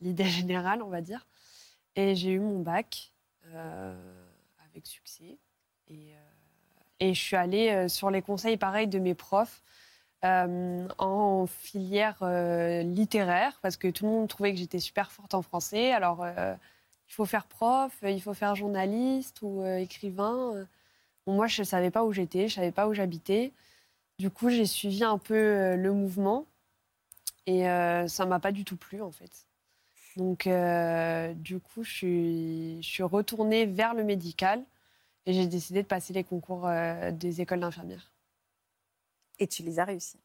l'idée (laughs) générale, on va dire. Et j'ai eu mon bac avec succès. Et, je suis allée sur les conseils pareils de mes profs en filière littéraire, parce que tout le monde trouvait que j'étais super forte en français. Alors, il faut faire prof, il faut faire journaliste ou euh, écrivain. Bon, moi, je ne savais pas où j'étais, je ne savais pas où j'habitais. Du coup, j'ai suivi un peu euh, le mouvement et euh, ça m'a pas du tout plu, en fait. Donc, euh, du coup, je suis, je suis retournée vers le médical et j'ai décidé de passer les concours euh, des écoles d'infirmières. Et tu les as réussis?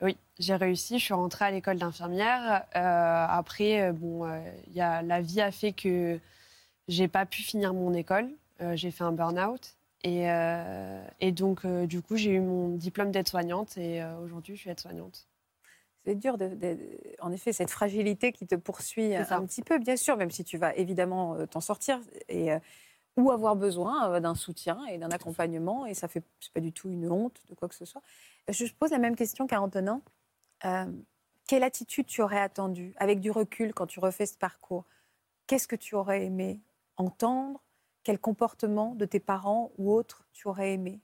Oui, j'ai réussi. Je suis rentrée à l'école d'infirmière. Euh, après, euh, bon, euh, y a, la vie a fait que j'ai pas pu finir mon école. Euh, j'ai fait un burn-out. Et, et donc, du coup, j'ai eu mon diplôme d'aide-soignante et aujourd'hui, je suis aide-soignante. C'est dur, de, de- en effet, cette fragilité qui te poursuit un petit peu, bien sûr, même si tu vas évidemment t'en sortir. Et ou avoir besoin euh, d'un soutien et d'un accompagnement. Et ça fait c'est pas du tout une honte de quoi que ce soit. Je pose la même question qu'à Antonin. Euh, quelle attitude tu aurais attendu avec du recul quand tu refais ce parcours? Qu'est-ce que tu aurais aimé entendre? Quel comportement de tes parents ou autres tu aurais aimé?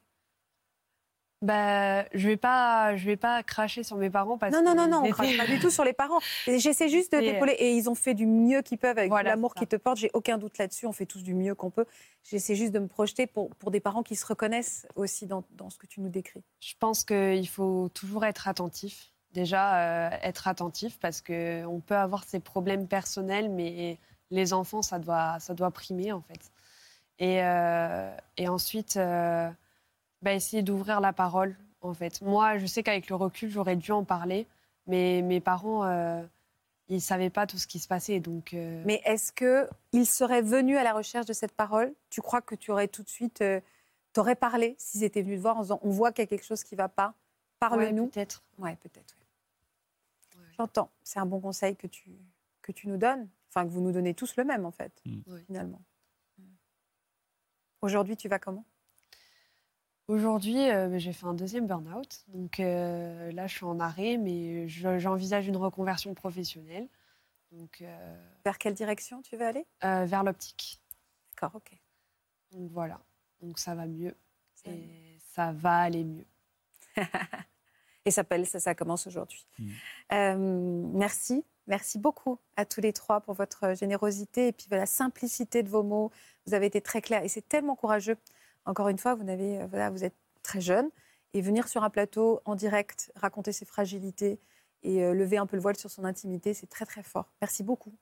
Bah, je vais pas, je vais pas cracher sur mes parents parce non, que non, non, non, on (laughs) crache pas du tout sur les parents. J'essaie juste de euh, t'épauler. Et ils ont fait du mieux qu'ils peuvent avec l'amour qu'ils te portent. J'ai aucun doute là-dessus. On fait tous du mieux qu'on peut. J'essaie juste de me projeter pour, pour des parents qui se reconnaissent aussi dans, dans ce que tu nous décris. Je pense qu'il faut toujours être attentif. Déjà, euh, être attentif parce que on peut avoir ses problèmes personnels, mais les enfants, ça doit, ça doit primer en fait. Et, euh, et ensuite, euh, bah, essayer d'ouvrir la parole en fait. Moi, je sais qu'avec le recul, j'aurais dû en parler, mais mes parents, euh, ils savaient pas tout ce qui se passait, donc. euh, Mais est-ce que ils seraient venus à la recherche de cette parole? Tu crois que tu aurais tout de suite, euh, t'aurais parlé s'ils étaient venus te voir en disant on voit qu'il y a quelque chose qui va pas. Parle-nous? ouais, peut-être. Ouais, peut-être. J'entends. C'est un bon conseil que tu que tu nous donnes. Enfin, que vous nous donnez tous le même en fait, Mm. Finalement. Aujourd'hui, tu vas comment? Aujourd'hui, euh, j'ai fait un deuxième burn-out. Donc euh, là, je suis en arrêt, mais je- j'envisage une reconversion professionnelle. Donc, euh, Vers quelle direction tu veux aller? euh, vers l'optique. D'accord, ok. Donc voilà. Donc ça va mieux. Ça va Et ça va aller mieux. (laughs) Et ça s'appelle ça, ça commence aujourd'hui. Mm. Euh, merci, merci beaucoup à tous les trois pour votre générosité et puis la simplicité de vos mots. Vous avez été très clairs et c'est tellement courageux. Encore une fois, euh, vous êtes très jeune et venir sur un plateau en direct, raconter ses fragilités et euh, lever un peu le voile sur son intimité, c'est très très fort. Merci beaucoup.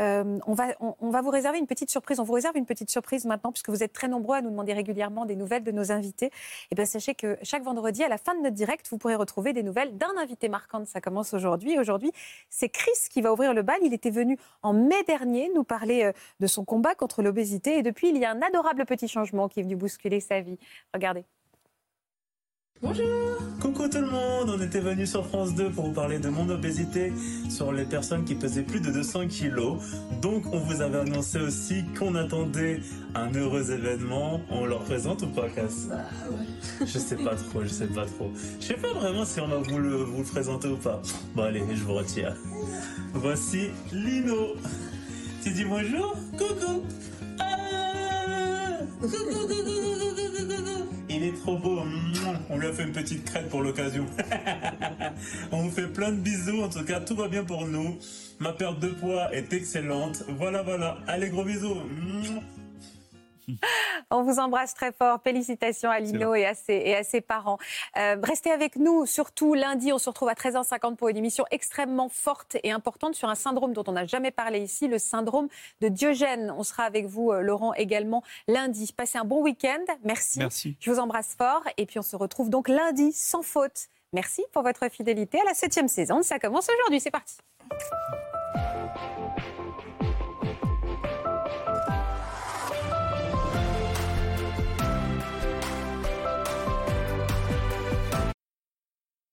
Euh, on, va, on, va vous réserver une petite surprise. On vous réserve une petite surprise maintenant, puisque vous êtes très nombreux à nous demander régulièrement des nouvelles de nos invités. Et bien, sachez que chaque vendredi, à la fin de notre direct, vous pourrez retrouver des nouvelles d'un invité marquant. Ça commence aujourd'hui. Aujourd'hui, c'est Chris qui va ouvrir le bal. Il était venu en mai dernier nous parler euh, de son combat contre l'obésité. Et depuis, il y a un adorable petit changement qui est venu bousculer sa vie. Regardez. Coucou tout le monde, on était venu sur France 2 pour vous parler de mon obésité sur les personnes qui pesaient plus de 200 kilos. Donc on vous avait annoncé aussi qu'on attendait un heureux événement. On leur présente ou pas, Cass Je sais pas trop, je sais pas trop. Je sais pas vraiment si on va vous le, vous le présenter ou pas. Bon allez, je vous retire. Voici Lino. Tu dis bonjour Coucou Ah Coucou, coucou, trop beau. On lui a fait une petite crête pour l'occasion. (laughs) On vous fait plein de bisous. En tout cas, tout va bien pour nous. Ma perte de poids est excellente. Voilà, voilà. Allez, gros bisous. (laughs) On vous embrasse très fort. Félicitations à Lino et à ses, et à ses parents. Euh, restez avec nous, surtout lundi. On se retrouve à 13h50 pour une émission extrêmement forte et importante sur un syndrome dont on n'a jamais parlé ici, le syndrome de Diogène. On sera avec vous, euh, Laurent, également lundi. Passez un bon week-end. Merci. Merci. Je vous embrasse fort. Et puis on se retrouve donc lundi, sans faute. Merci pour votre fidélité à la septième saison. Ça commence aujourd'hui. C'est parti.